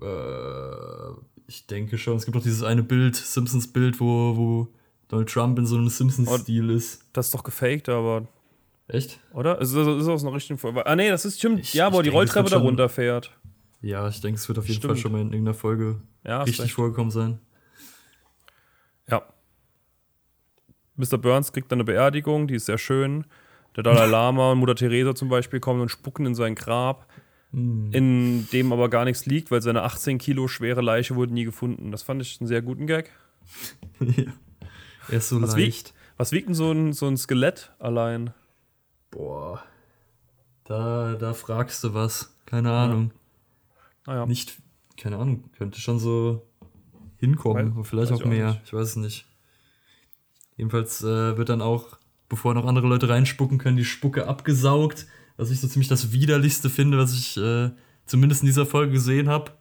Äh, ich denke schon. Es gibt doch dieses eine Bild, Simpsons-Bild, wo, wo Donald Trump in so einem Simpsons-Stil ist. Das ist doch gefaked, aber, Echt? oder? Ist, ist, ist aus einer richtigen Folge. Ah, nee, das ist stimmt. Ich- ja, wo ich die denke, Rolltreppe da runterfährt. Ja, ich denke, es wird auf jeden Stimmt. Fall schon mal in irgendeiner Folge Ja, richtig vorgekommen sein. Ja. Mr. Burns kriegt dann eine Beerdigung, die ist sehr schön. Der Dalai Lama und Mutter Teresa zum Beispiel kommen und spucken in sein Grab, Hm. in dem aber gar nichts liegt, weil seine 18 Kilo schwere Leiche wurde nie gefunden. Das fand ich einen sehr guten Gag. ja. Er ist so Was leicht. Was wiegt denn so ein, so ein Skelett allein? Boah. Da, da fragst du was. Keine Ahnung. Naja, Nicht, keine Ahnung, könnte schon so hinkommen. Aber vielleicht auch ich auch mehr. nicht. Ich weiß es nicht. Jedenfalls äh, wird dann auch, bevor noch andere Leute reinspucken können, die Spucke abgesaugt. Was ich so ziemlich das widerlichste finde, was ich äh, zumindest in dieser Folge gesehen habe.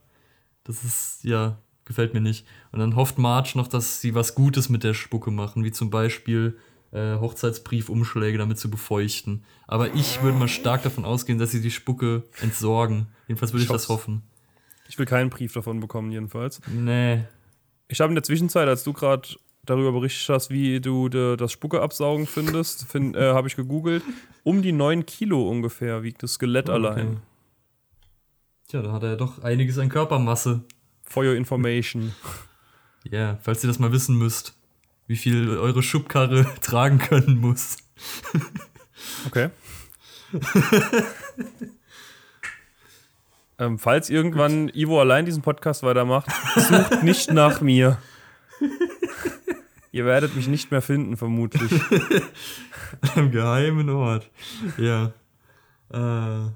Das ist, ja, gefällt mir nicht. Und dann hofft Marge noch, dass sie was Gutes mit der Spucke machen, wie zum Beispiel äh, Hochzeitsbriefumschläge damit zu befeuchten. Aber ich würde mal stark davon ausgehen, dass sie die Spucke entsorgen. Jedenfalls würde ich das Schotz. hoffen. ich will keinen Brief davon bekommen, jedenfalls. Nee. Ich habe in der Zwischenzeit, als du gerade darüber berichtet hast, wie du de, das Spucke absaugen findest, find, äh, habe ich gegoogelt. Um die 9 Kilo ungefähr wiegt das Skelett Oh, allein. okay. Tja, da hat er ja doch einiges an Körpermasse. For your information. Ja, falls ihr das mal wissen müsst, wie viel eure Schubkarre tragen können muss. Okay. ähm, falls irgendwann Ivo allein diesen Podcast weitermacht, sucht nicht nach mir. Ihr werdet mich nicht mehr finden, vermutlich. Am geheimen Ort. Ja. Äh,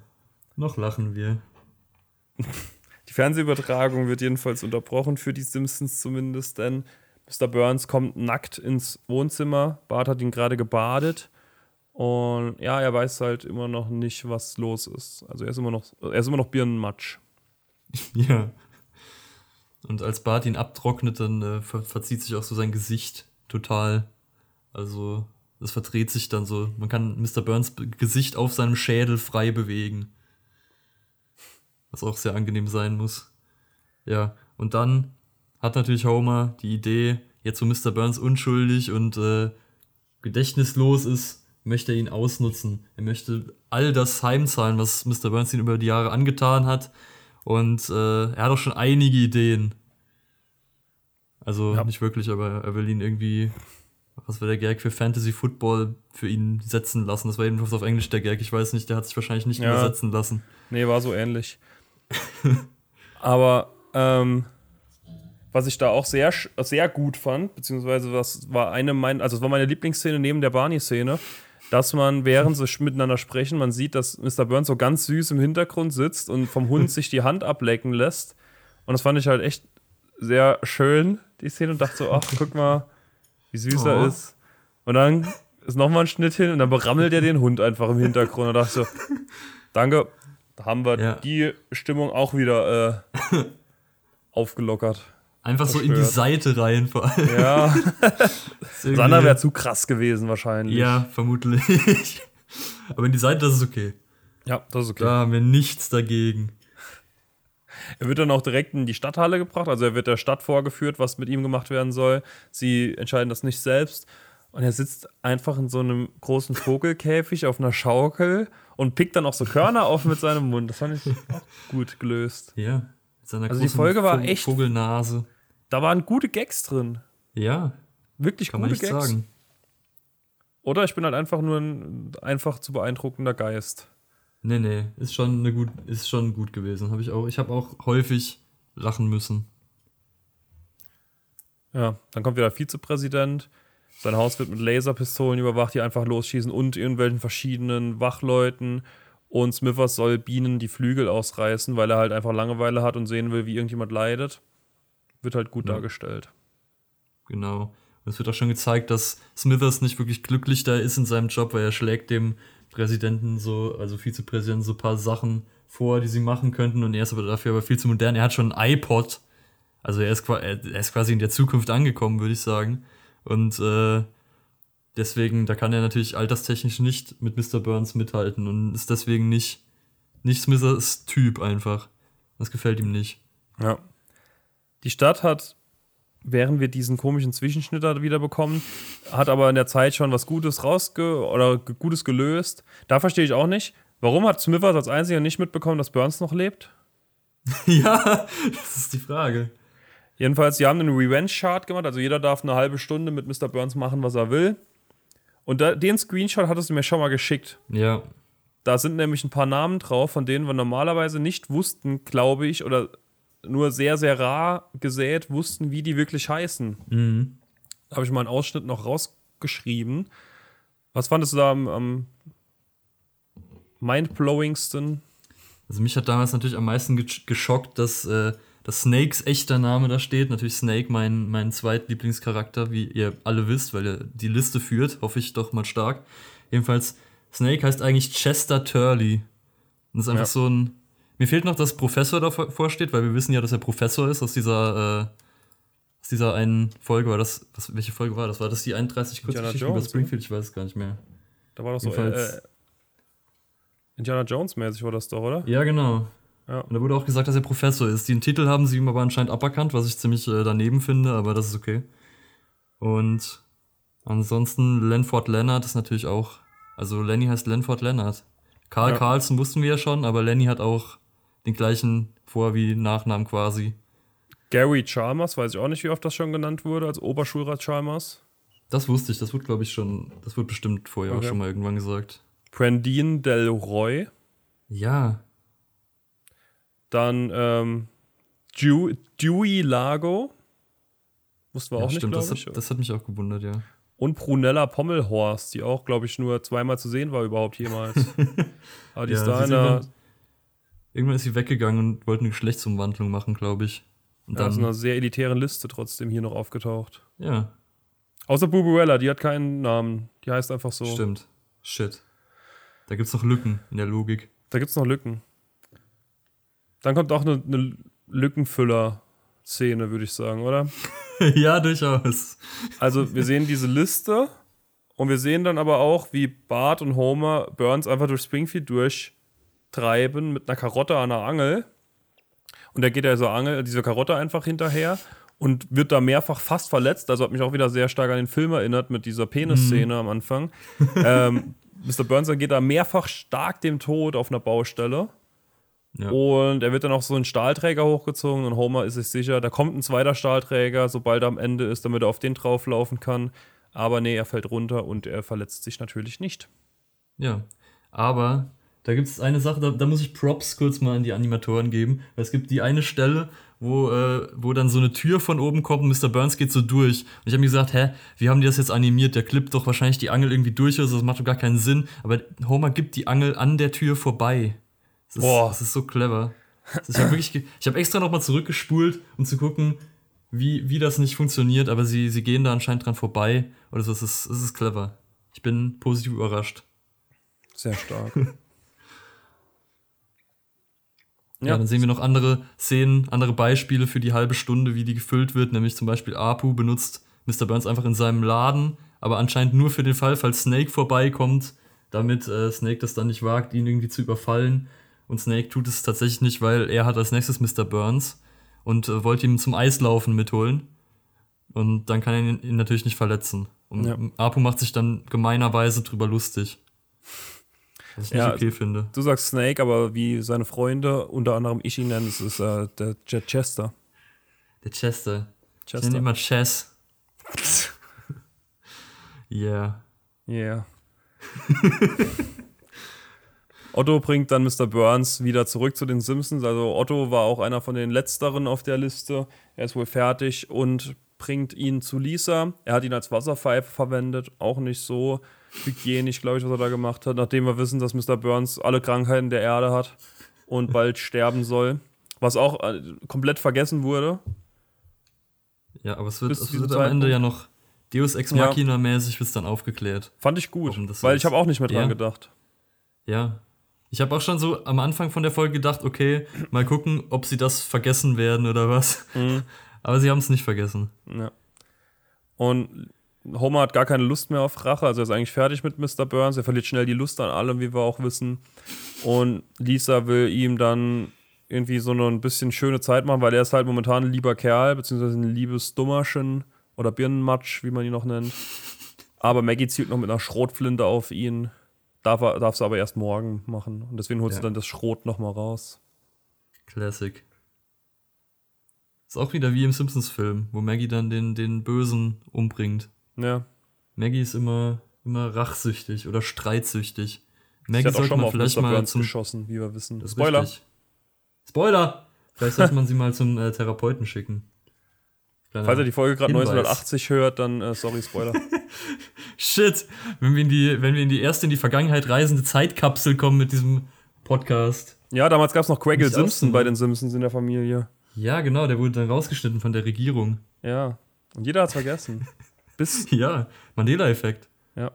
noch lachen wir. Die Fernsehübertragung wird jedenfalls unterbrochen, für die Simpsons zumindest, denn Mr. Burns kommt nackt ins Wohnzimmer. Bart hat ihn gerade gebadet. Und ja, er weiß halt immer noch nicht, was los ist. Also er ist immer noch, er ist immer noch Birnenmatsch. Ja. Und als Bart ihn abtrocknet, dann äh, ver verzieht sich auch so sein Gesicht total. Also, das verdreht sich dann so. Man kann Mr. Burns Gesicht auf seinem Schädel frei bewegen. Was auch sehr angenehm sein muss. Ja, und dann hat natürlich Homer die Idee, jetzt wo Mr. Burns unschuldig und äh, gedächtnislos ist, möchte er ihn ausnutzen. Er möchte all das heimzahlen, was Mr. Burns ihn über die Jahre angetan hat. Und äh, er hat auch schon einige Ideen. Also Ja. nicht wirklich, aber er will ihn irgendwie, was war der Gag für Fantasy Football für ihn setzen lassen. Das war jedenfalls auf Englisch der Gag. Ich weiß nicht, der hat sich wahrscheinlich nicht Ja. übersetzen lassen. Nee, war so ähnlich. Aber ähm, was ich da auch sehr, sehr gut fand, beziehungsweise was war eine mein, also es war meine Lieblingsszene neben der Barney-Szene, dass man, während sie miteinander sprechen, man sieht, dass Mr. Burns so ganz süß im Hintergrund sitzt und vom Hund sich die Hand ablecken lässt. Und das fand ich halt echt sehr schön, die Szene, und dachte so, ach, guck mal, wie süß Oh. er ist. Und dann ist nochmal ein Schnitt hin und dann berammelt er den Hund einfach im Hintergrund und dachte so, danke, da haben wir Ja. die Stimmung auch wieder äh, aufgelockert. Einfach so in die. Seite rein vor allem. Ja, andere wäre zu krass gewesen wahrscheinlich. Ja, vermutlich. Aber in die Seite, das ist okay. ja, das ist okay. Da haben wir nichts dagegen. Er wird dann auch direkt in die Stadthalle gebracht, also er wird der Stadt vorgeführt, was mit ihm gemacht werden soll. Sie entscheiden das nicht selbst. Und er sitzt einfach in so einem großen Vogelkäfig auf einer Schaukel und pickt dann auch so Körner auf mit seinem Mund. Das fand ich auch gut gelöst. Ja. Mit seiner Also die großen Folge war echt- Vogelnase. Da waren gute Gags drin. Ja, Wirklich kann man gute nicht Gags. sagen. Oder ich bin halt einfach nur ein einfach zu beeindruckender Geist. Nee, nee, ist schon, eine gut, ist schon gut gewesen. Hab ich auch, ich habe auch häufig lachen müssen. Ja, dann kommt wieder der Vizepräsident. Sein Haus wird mit Laserpistolen überwacht, die einfach losschießen und irgendwelchen verschiedenen Wachleuten. Und Smithers soll Bienen die Flügel ausreißen, weil er halt einfach Langeweile hat und sehen will, wie irgendjemand leidet. Wird halt gut Ja. dargestellt. Genau. Und es wird auch schon gezeigt, dass Smithers nicht wirklich glücklich da ist in seinem Job, weil er schlägt dem Präsidenten so, also Vizepräsidenten, so ein paar Sachen vor, die sie machen könnten. Und er ist aber dafür aber viel zu modern. Er hat schon ein iPod. Also er ist, er ist quasi in der Zukunft angekommen, würde ich sagen. Und äh, deswegen, da kann er natürlich alterstechnisch nicht mit Mr. Burns mithalten und ist deswegen nicht, nicht Smithers Typ einfach. Das gefällt ihm nicht. Ja. Die Stadt hat, während wir diesen komischen Zwischenschnitt da wieder bekommen, hat aber in der Zeit schon was Gutes rausge oder Gutes gelöst. Da verstehe ich auch nicht. Warum hat Smithers als einziger nicht mitbekommen, dass Burns noch lebt? ja, das ist die Frage. Jedenfalls, die haben einen Revenge-Chart gemacht, also jeder darf eine halbe Stunde mit Mr. Burns machen, was er will. Und da, den Screenshot hattest du mir schon mal geschickt. Ja, Da sind nämlich ein paar Namen drauf, von denen wir normalerweise nicht wussten, glaube ich, oder nur sehr, sehr rar gesät wussten, wie die wirklich heißen. mhm. Da habe ich mal einen Ausschnitt noch rausgeschrieben. Was fandest du da am, am mindblowingsten? Also mich hat damals natürlich am meisten ge- geschockt, dass, äh, dass Snakes echter Name da steht. Natürlich Snake, mein, mein zweitlieblingscharakter, wie ihr alle wisst, weil er die Liste führt, hoffe ich doch mal stark. Jedenfalls, Snake heißt eigentlich Chester Turley. Und das ist einfach Ja. so ein. Mir fehlt noch, dass Professor davor steht, weil wir wissen ja, dass er Professor ist aus dieser, äh, aus dieser einen Folge. War das, was, welche Folge war das? War das die 31 Indiana Kurzgeschichten über Jones, Springfield? Ich weiß es gar nicht mehr. Da war doch so Jedenfalls- äh, Indiana Jones-mäßig war das doch, oder? Ja, genau. Ja. Und da wurde auch gesagt, dass er Professor ist. Den Titel haben sie ihm aber anscheinend aberkannt, was ich ziemlich äh, daneben finde, aber das ist okay. Und ansonsten Lenford Leonard ist natürlich auch. Also Lenny heißt Lenford Leonard. Karl Ja. Carlson wussten wir ja schon, aber Lenny hat auch den gleichen Vor- wie Nachnamen quasi. Gary Chalmers, weiß ich auch nicht, wie oft das schon genannt wurde, als Oberschulrat Chalmers. Das wusste ich, das wurde, glaube ich, schon, das wurde bestimmt vorher Okay. auch schon mal irgendwann gesagt. Prandine Del Roy. Ja, Dann ähm, Dew, Dewey Lago. Wussten wir ja auch stimmt, nicht, das glaube ich. hat, das hat mich auch gewundert, ja. Und Brunella Pommelhorst, die auch, glaube ich, nur zweimal zu sehen war überhaupt jemals. Aber die Ja, ist da in dann- Irgendwann ist sie weggegangen und wollte eine Geschlechtsumwandlung machen, glaube ich. Und ja, dann, ist in einer sehr elitären Liste trotzdem hier noch aufgetaucht. ja, Außer Bubuella, die hat keinen Namen. Die heißt einfach so. Stimmt. Shit. Da gibt's noch Lücken in der Logik. Da gibt es noch Lücken. Dann kommt auch eine, eine Lückenfüller-Szene, würde ich sagen, oder? ja, durchaus. Also, wir sehen diese Liste und wir sehen dann aber auch, wie Bart und Homer Burns einfach durch Springfield durchtreiben mit einer Karotte an der Angel. Und da geht er so Angel, diese Karotte einfach hinterher und wird da mehrfach fast verletzt. Also hat mich auch wieder sehr stark an den Film erinnert mit dieser Penis-Szene am Anfang. ähm, Mr. Burns geht da mehrfach stark dem Tod auf einer Baustelle. Ja. Und er wird dann auch so ein Stahlträger hochgezogen und Homer ist sich sicher, da kommt ein zweiter Stahlträger, sobald er am Ende ist, damit er auf den drauflaufen kann. Aber nee, er fällt runter und er verletzt sich natürlich nicht. Ja. Aber da gibt's eine Sache, da, da muss ich Props kurz mal an die Animatoren geben. Weil es gibt die eine Stelle, wo, äh, wo dann so eine Tür von oben kommt und Mr. Burns geht so durch. Und ich habe mir gesagt, hä, wie haben die das jetzt animiert? Der klippt doch wahrscheinlich die Angel irgendwie durch, also das macht doch gar keinen Sinn. Aber Homer gibt die Angel an der Tür vorbei. Das ist, Boah. Das ist so clever. Ich habe habe extra nochmal zurückgespult, um zu gucken, wie, wie das nicht funktioniert, aber sie, sie gehen da anscheinend dran vorbei. Oder so, es ist, es ist clever. Ich bin positiv überrascht. Sehr stark. Ja. dann sehen wir noch andere Szenen, andere Beispiele für die halbe Stunde, wie die gefüllt wird. Nämlich zum Beispiel Apu benutzt Mr. Burns einfach in seinem Laden, aber anscheinend nur für den Fall, falls Snake vorbeikommt, damit äh, Snake das dann nicht wagt, ihn irgendwie zu überfallen. Und Snake tut es tatsächlich nicht, weil er hat als nächstes Mr. Burns und äh, wollte ihn zum Eislaufen mitholen. Und dann kann er ihn, ihn natürlich nicht verletzen. Und Ja. Apu macht sich dann gemeinerweise drüber lustig. Was ich nicht Ja, okay finde. Du sagst Snake, aber wie seine Freunde, unter anderem ich ihn nenne, es ist äh, der Jet Chester. Der Chester. Ich nenne ihn Chester. immer Chess. Yeah. Yeah. Otto bringt dann Mr. Burns wieder zurück zu den Simpsons. Also Otto war auch einer von den letzteren auf der Liste. Er ist wohl fertig und bringt ihn zu Lisa. Er hat ihn als Wasserpfeife verwendet. Auch nicht so hygienisch, glaube ich, was er da gemacht hat. Nachdem wir wissen, dass Mr. Burns alle Krankheiten der Erde hat und bald sterben soll. Was auch äh, komplett vergessen wurde. Ja, aber es wird, es wird am Ende ja noch Deus Ex. Machina mäßig wird's dann aufgeklärt. Fand ich gut, weil ich habe auch nicht mehr dran Ja. gedacht. Ja. Ich habe auch schon so am Anfang von der Folge gedacht, okay, mal gucken, ob sie das vergessen werden oder was. Mhm. Aber sie haben es nicht vergessen. Ja. Und Homer hat gar keine Lust mehr auf Rache, also er ist eigentlich fertig mit Mr. Burns. Er verliert schnell die Lust an allem, wie wir auch wissen. Und Lisa will ihm dann irgendwie so eine ein bisschen schöne Zeit machen, weil er ist halt momentan ein lieber Kerl, beziehungsweise ein liebes Dummerchen oder Birnenmatsch, wie man ihn noch nennt. Aber Maggie zielt noch mit einer Schrotflinte auf ihn. Darf, er, darf sie aber erst morgen machen. Und deswegen holt sie Ja. dann das Schrot nochmal raus. Classic. Ist auch wieder wie im Simpsons-Film, wo Maggie dann den, den Bösen umbringt. Ja. Maggie ist immer, immer rachsüchtig oder streitsüchtig. Maggie sollte schon mal man vielleicht mal Burns zum geschossen, wie wir wissen. Spoiler. richtig. Spoiler! Vielleicht sollte man sie mal zum äh, Therapeuten schicken. Kleiner Falls ihr die Folge gerade Hinweis. 1980 hört, dann äh, sorry, Spoiler. Shit! Wenn wir, in die, wenn wir in die erste in die Vergangenheit reisende Zeitkapsel kommen mit diesem Podcast. Ja, damals gab es noch Quaggle Simpson bei den Simpsons in der Familie. Ja, genau, der wurde dann rausgeschnitten von der Regierung. Ja. Und jeder hat's vergessen. Bis. Ja, Mandela-Effekt. Ja.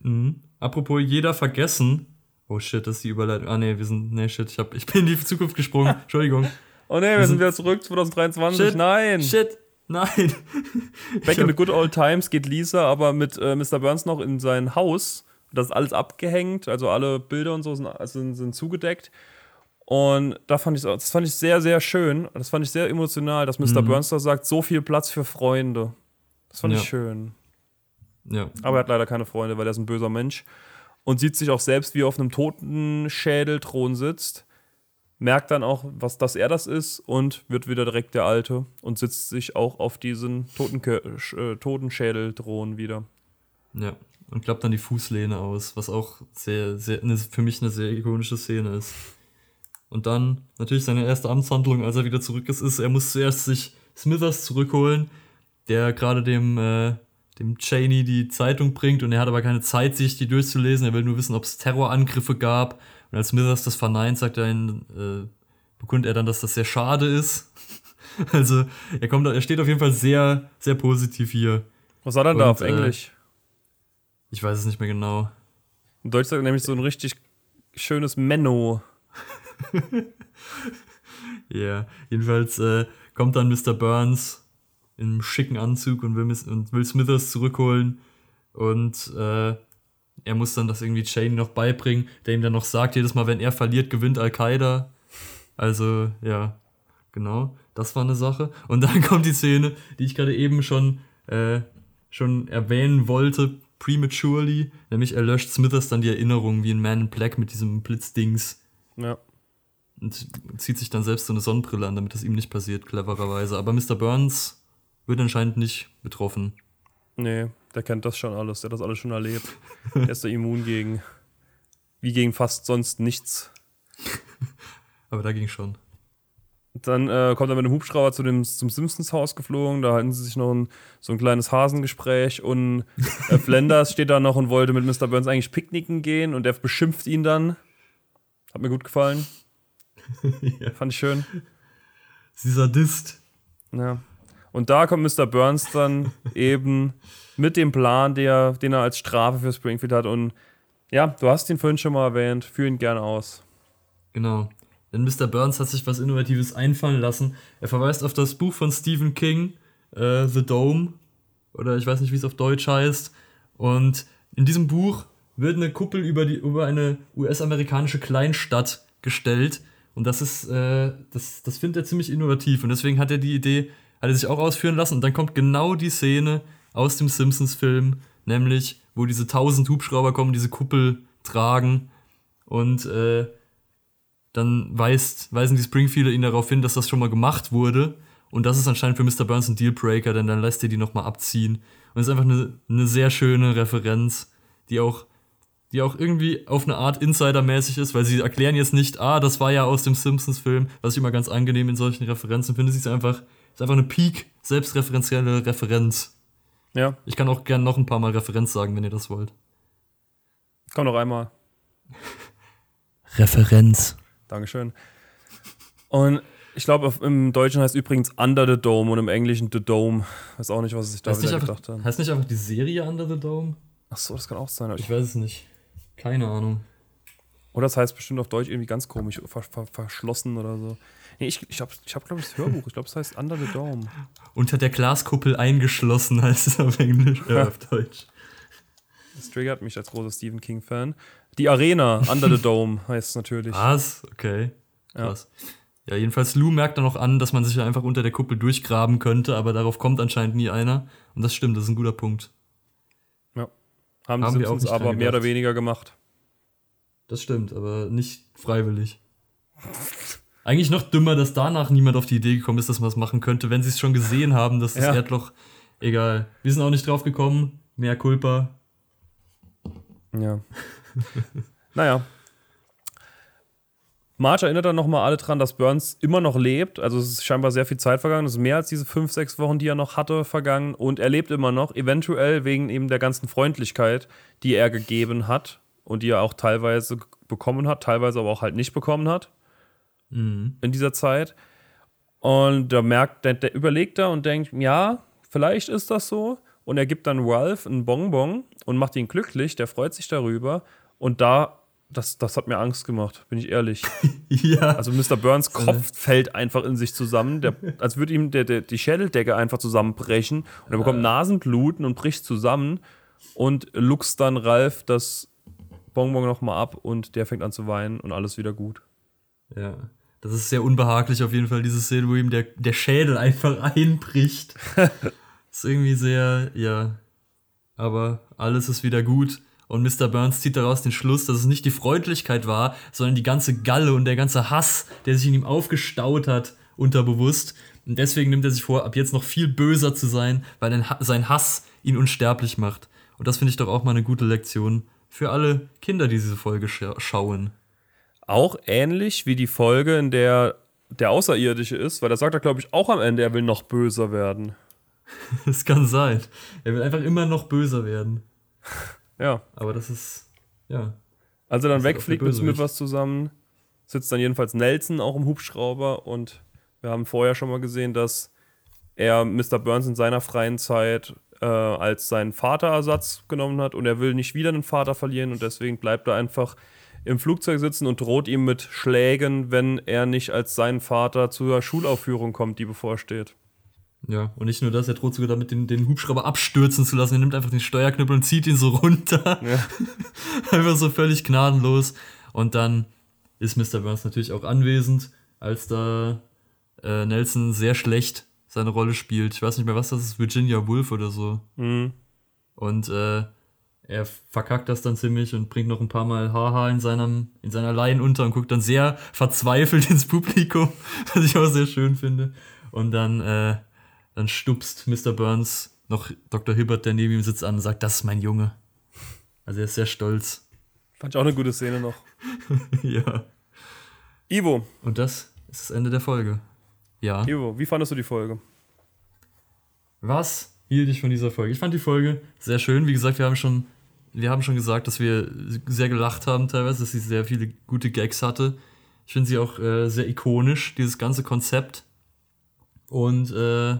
Mhm. Apropos jeder vergessen. Oh shit, das ist die Überleitung. Ah nee, wir sind. Nee, shit, ich, hab, ich bin in die Zukunft gesprungen. Entschuldigung. Oh ne, wir, Wir sind sind- wieder zurück, 2023. Shit. Nein. Shit, nein. Back in the good old times geht Lisa aber mit äh, Mr. Burns noch in sein Haus. Das ist alles abgehängt, also alle Bilder und so sind, sind, sind zugedeckt. Und da fand ich, das fand ich sehr, sehr schön. Das fand ich sehr emotional, dass Mr. Mhm. Burns da sagt, so viel Platz für Freunde. Das fand Ja. ich schön. Ja, Aber er hat leider keine Freunde, weil er ist ein böser Mensch. Und sieht sich auch selbst, wie er auf einem Totenschädelthron sitzt. Merkt dann auch, was dass er das ist und wird wieder direkt der Alte und sitzt sich auch auf diesen Totenke äh, Totenschädelthron wieder. ja. Und klappt dann die Fußlehne aus, was auch sehr, sehr, für mich eine sehr ikonische Szene ist. Und dann natürlich seine erste Amtshandlung, als er wieder zurück ist, ist, er muss zuerst sich Smithers zurückholen, der gerade dem, äh, dem Cheney die Zeitung bringt und er hat aber keine Zeit, sich die durchzulesen. Er will nur wissen, ob es Terrorangriffe gab. Und als Smithers das verneint, sagt er ihn, äh, bekundet er dann, dass das sehr schade ist. Also, er kommt, er steht auf jeden Fall sehr, sehr positiv hier. Was hat er da auf äh, Englisch? Ich weiß es nicht mehr genau. In Deutsch sagt er nämlich so ein richtig schönes Menno. Ja, jedenfalls äh, kommt dann Mr. Burns im schicken Anzug und will, und will Smithers zurückholen. Und äh, er muss dann das irgendwie Cheney noch beibringen, der ihm dann noch sagt, jedes Mal, wenn er verliert, gewinnt Al-Qaida. Also, ja, genau, das war eine Sache. Und dann kommt die Szene, die ich gerade eben schon, äh, schon erwähnen wollte, prematurely, nämlich er löscht Smithers dann die Erinnerung wie in Man in Black mit diesem Blitzdings Ja. Und zieht sich dann selbst so eine Sonnenbrille an, damit das ihm nicht passiert, clevererweise. Aber Mr. Burns wird anscheinend nicht betroffen. Nee, der kennt das schon alles. Der hat das alles schon erlebt. der ist da immun gegen. Wie gegen fast sonst nichts. Aber da ging schon. Dann äh, kommt er mit dem Hubschrauber zu dem, zum Simpsons-Haus geflogen. Da halten sie sich noch ein, so ein kleines Hasengespräch. Und äh, Flanders steht da noch und wollte mit Mr. Burns eigentlich picknicken gehen. Und er beschimpft ihn dann. Hat mir gut gefallen. ja. Fand ich schön. Sie Sadist. Ja. Und da kommt Mr. Burns dann eben mit dem Plan, der, den er als Strafe für Springfield hat. Und ja, du hast ihn vorhin schon mal erwähnt. Führ ihn gerne aus. Genau. Denn Mr. Burns hat sich was Innovatives einfallen lassen. Er verweist auf das Buch von Stephen King, äh, The Dome. Oder ich weiß nicht, wie es auf Deutsch heißt. Und in diesem Buch wird eine Kuppel über, die, über eine US-amerikanische Kleinstadt gestellt. Und das ist, äh, das, das findet er ziemlich innovativ. Und deswegen hat er die Idee, hat er sich auch ausführen lassen. Und dann kommt genau die Szene aus dem Simpsons-Film, nämlich, wo diese tausend Hubschrauber kommen, diese Kuppel tragen. Und äh, dann weist, weisen die Springfielder ihn darauf hin, dass das schon mal gemacht wurde. Und das ist anscheinend für Mr. Burns ein Dealbreaker, denn dann lässt er die nochmal abziehen. Und es ist einfach eine, eine sehr schöne Referenz, die auch, die auch irgendwie auf eine Art Insider-mäßig ist, weil sie erklären jetzt nicht, ah, das war ja aus dem Simpsons-Film, was ich immer ganz angenehm in solchen Referenzen finde. Sie ist einfach, ist einfach eine Peak, selbstreferenzielle Referenz. Ja. Ich kann auch gerne noch ein paar Mal Referenz sagen, wenn ihr das wollt. Komm noch einmal. Referenz. Dankeschön. Und ich glaube, im Deutschen heißt übrigens Under the Dome und im Englischen The Dome. Weiß auch nicht, was ich da Heißt wieder gedacht habe. heißt nicht einfach die Serie Under the Dome? Ach so, das kann auch sein. Ich Ich, weiß es nicht. Keine Ahnung. oder das heißt bestimmt auf Deutsch irgendwie ganz komisch, ver, ver, verschlossen oder so. Nee, ich, ich habe, ich hab, glaube ich, das Hörbuch. Ich glaube, es heißt Under the Dome. Unter der Glaskuppel eingeschlossen heißt es auf Englisch, äh, auf Deutsch. Das triggert mich als großer Stephen King-Fan. Die Arena, Under the Dome heißt es natürlich. Was? Okay. Ja. Krass. Ja. jedenfalls Lou merkt dann noch an, dass man sich ja einfach unter der Kuppel durchgraben könnte, aber darauf kommt anscheinend nie einer. Und das stimmt, das ist ein guter Punkt. Haben die haben auch Simpsons aber mehr oder weniger gemacht. Das stimmt, aber nicht freiwillig. Eigentlich noch dümmer, dass danach niemand auf die Idee gekommen ist, dass man das machen könnte, wenn sie es schon gesehen haben, dass das Ja. Erdloch. Egal. Wir sind auch nicht drauf gekommen. Mehr Culpa. Ja. naja. Marge erinnert dann nochmal alle dran, dass Burns immer noch lebt. Also es ist scheinbar sehr viel Zeit vergangen. Es ist mehr als diese fünf, sechs Wochen, die er noch hatte, vergangen. Und er lebt immer noch, eventuell wegen eben der ganzen Freundlichkeit, die er gegeben hat und die er auch teilweise bekommen hat, teilweise aber auch halt nicht bekommen hat Mhm. in dieser Zeit. Und da merkt, der, der überlegt er und denkt, ja, vielleicht ist das so. Und er gibt dann Ralph einen Bonbon und macht ihn glücklich. Der freut sich darüber. Und da, das, das hat mir Angst gemacht, bin ich ehrlich. Ja. Also Mr. Burns Kopf fällt einfach in sich zusammen, der, als würde ihm der, der, die Schädeldecke einfach zusammenbrechen. Und er bekommt Nasenbluten und bricht zusammen und luchst dann Ralph das Bonbon nochmal ab und der fängt an zu weinen und alles wieder gut. Ja. Das ist sehr unbehaglich auf jeden Fall, diese Szene, wo ihm der, der Schädel einfach einbricht. ist irgendwie sehr, ja. Aber alles ist wieder gut. Und Mr. Burns zieht daraus den Schluss, dass es nicht die Freundlichkeit war, sondern die ganze Galle und der ganze Hass, der sich in ihm aufgestaut hat, unterbewusst. Und deswegen nimmt er sich vor, ab jetzt noch viel böser zu sein, weil sein Hass ihn unsterblich macht. Und das finde ich doch auch mal eine gute Lektion für alle Kinder, die diese Folge scha schauen. Auch ähnlich wie die Folge, in der der Außerirdische ist, weil da sagt er, glaube ich, auch am Ende, er will noch böser werden. Das kann sein. Er will einfach immer noch böser werden. Ja. Aber das ist, ja. Als er dann wegfliegt mit. Smithers zusammen, sitzt dann jedenfalls Nelson auch im Hubschrauber und wir haben vorher schon mal gesehen, dass er Mr. Burns in seiner freien Zeit äh, als seinen Vaterersatz genommen hat und er will nicht wieder einen Vater verlieren und deswegen bleibt er einfach im Flugzeug sitzen und droht ihm mit Schlägen, wenn er nicht als sein Vater zur Schulaufführung kommt, die bevorsteht. Ja, und nicht nur das, er droht sogar damit, den, den Hubschrauber abstürzen zu lassen. Er nimmt einfach den Steuerknüppel und zieht ihn so runter. Ja. einfach so völlig gnadenlos. Und dann ist Mr. Burns natürlich auch anwesend, als da äh, Nelson sehr schlecht seine Rolle spielt. Ich weiß nicht mehr, was das ist, Virginia Woolf oder so. Mhm. Und äh, er verkackt das dann ziemlich und bringt noch ein paar Mal Haha in, seinem, in seiner Line unter und guckt dann sehr verzweifelt ins Publikum, was ich auch sehr schön finde. Und dann, äh, dann stupst Mr. Burns noch Dr. Hibbert, der neben ihm sitzt, an und sagt, das ist mein Junge. Also er ist sehr stolz. Fand ich auch eine gute Szene noch. ja. Ivo, Und das ist das Ende der Folge. Ja. Ivo, wie fandest du die Folge? Was hielt ich von dieser Folge? Ich fand die Folge sehr schön. Wie gesagt, wir haben schon, wir haben schon gesagt, dass wir sehr gelacht haben teilweise, dass sie sehr viele gute Gags hatte. Ich finde sie auch äh, sehr ikonisch, dieses ganze Konzept. Und äh,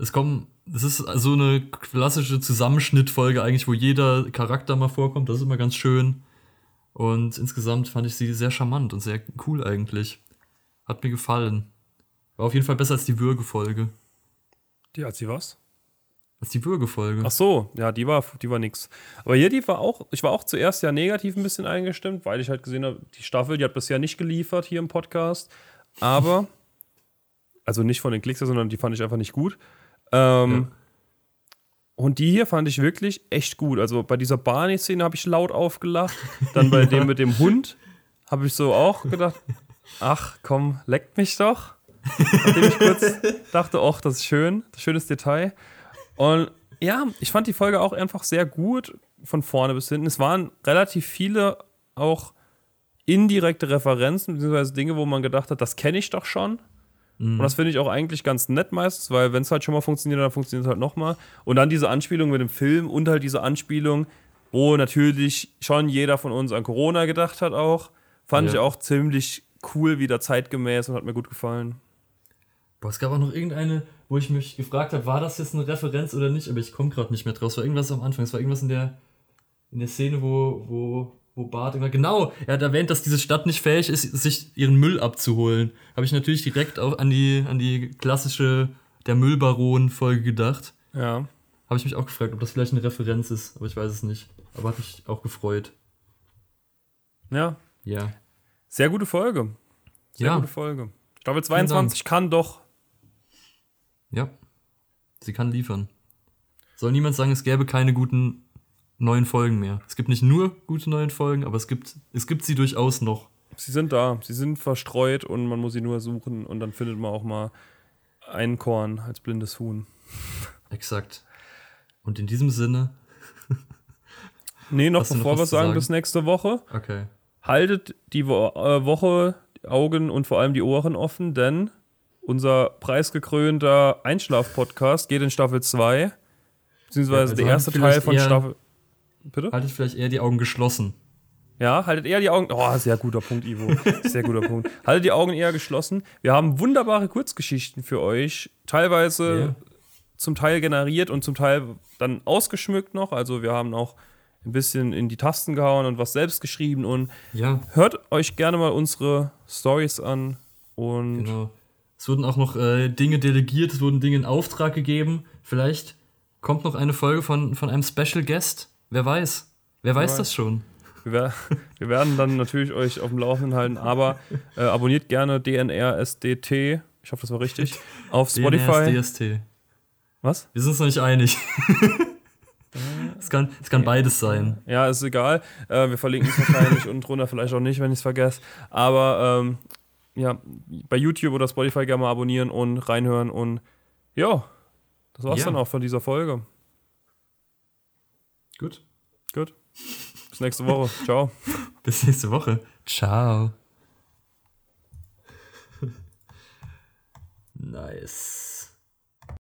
es kommen, es ist so eine klassische Zusammenschnittfolge eigentlich, wo jeder Charakter mal vorkommt. Das ist immer ganz schön. Und insgesamt fand ich sie sehr charmant und sehr cool eigentlich. Hat mir gefallen. War auf jeden Fall besser als die Würgefolge. Die hat sie was? Als die Würgefolge. Ach so, ja, die war, die war nix. Aber hier, die war auch, ich war auch zuerst ja negativ ein bisschen eingestimmt, weil ich halt gesehen habe, die Staffel, die hat bisher nicht geliefert hier im Podcast. Aber, also nicht von den Klicks, sondern die fand ich einfach nicht gut. Ähm, Ja. Und die hier fand ich wirklich echt gut. Also bei dieser Barney-Szene habe ich laut aufgelacht. Dann bei dem mit dem Hund habe ich so auch gedacht, ach komm, leckt mich doch. Nachdem ich kurz dachte, ach, das ist schön, das schönes Detail. Und ja, ich fand die Folge auch einfach sehr gut, von vorne bis hinten. Es waren relativ viele auch indirekte Referenzen, beziehungsweise Dinge, wo man gedacht hat, das kenne ich doch schon. Und das finde ich auch eigentlich ganz nett meistens, weil wenn es halt schon mal funktioniert, dann funktioniert es halt nochmal. Und dann diese Anspielung mit dem Film und halt diese Anspielung, wo natürlich schon jeder von uns an Corona gedacht hat auch, fand Ja. ich auch ziemlich cool, wieder zeitgemäß und hat mir gut gefallen. Boah, es gab auch noch irgendeine, wo ich mich gefragt habe, war das jetzt eine Referenz oder nicht, aber ich komme gerade nicht mehr draus. Es war irgendwas am Anfang, es war irgendwas in der, in der Szene, wo, wo, wo Bart immer, genau, er hat erwähnt, dass diese Stadt nicht fähig ist, sich ihren Müll abzuholen. Habe ich natürlich direkt auch an die, an die klassische Der Müllbaron-Folge gedacht. Ja. Habe ich mich auch gefragt, ob das vielleicht eine Referenz ist, aber ich weiß es nicht. Aber hat mich auch gefreut. Ja. Ja. Sehr gute Folge. Sehr Ja. gute Folge. Staffel Vielen Dank. 22 kann doch. Ja. Sie kann liefern. Soll niemand sagen, es gäbe keine guten neuen Folgen mehr. Es gibt nicht nur gute neuen Folgen, aber es gibt, es gibt sie durchaus noch. Sie sind da. Sie sind verstreut und man muss sie nur suchen und dann findet man auch mal ein Korn als blindes Huhn. Exakt. Und in diesem Sinne, Nee, noch noch bevor was wir sagen, sagen? bis nächste Woche. okay. Haltet die Wo äh, Woche die Augen und vor allem die Ohren offen, denn unser preisgekrönter Einschlaf-Podcast geht in Staffel 2. Beziehungsweise Ja, also der erste Teil von Staffel. Bitte? Haltet vielleicht eher die Augen geschlossen. Ja, haltet eher die Augen. Oh, sehr guter Punkt, Ivo. Sehr guter Punkt. Haltet die Augen eher geschlossen. Wir haben wunderbare Kurzgeschichten für euch. Teilweise Ja. zum Teil generiert und zum Teil dann ausgeschmückt noch. Also wir haben auch ein bisschen in die Tasten gehauen und was selbst geschrieben und Ja, hört euch gerne mal unsere Stories an und genau. Es wurden auch noch äh, Dinge delegiert, es wurden Dinge in Auftrag gegeben. Vielleicht kommt noch eine Folge von, von einem Special Guest. Wer weiß? Wer weiß weiß. das schon? wir, wir werden dann natürlich euch auf dem Laufenden halten, aber äh, abonniert gerne DNRSDT, ich hoffe, das war richtig, auf Spotify. DNS, DST. Was? Wir sind uns noch nicht einig. es, kann, es kann beides sein. Ja, ist egal. Äh, wir verlinken es wahrscheinlich unten drunter, vielleicht auch nicht, wenn ich es vergesse. Aber ähm, ja, bei YouTube oder Spotify gerne mal abonnieren und reinhören und ja, das war's Ja. dann auch von dieser Folge. Gut. Gut. Bis nächste Woche. Ciao. Bis nächste Woche. Ciao. nice.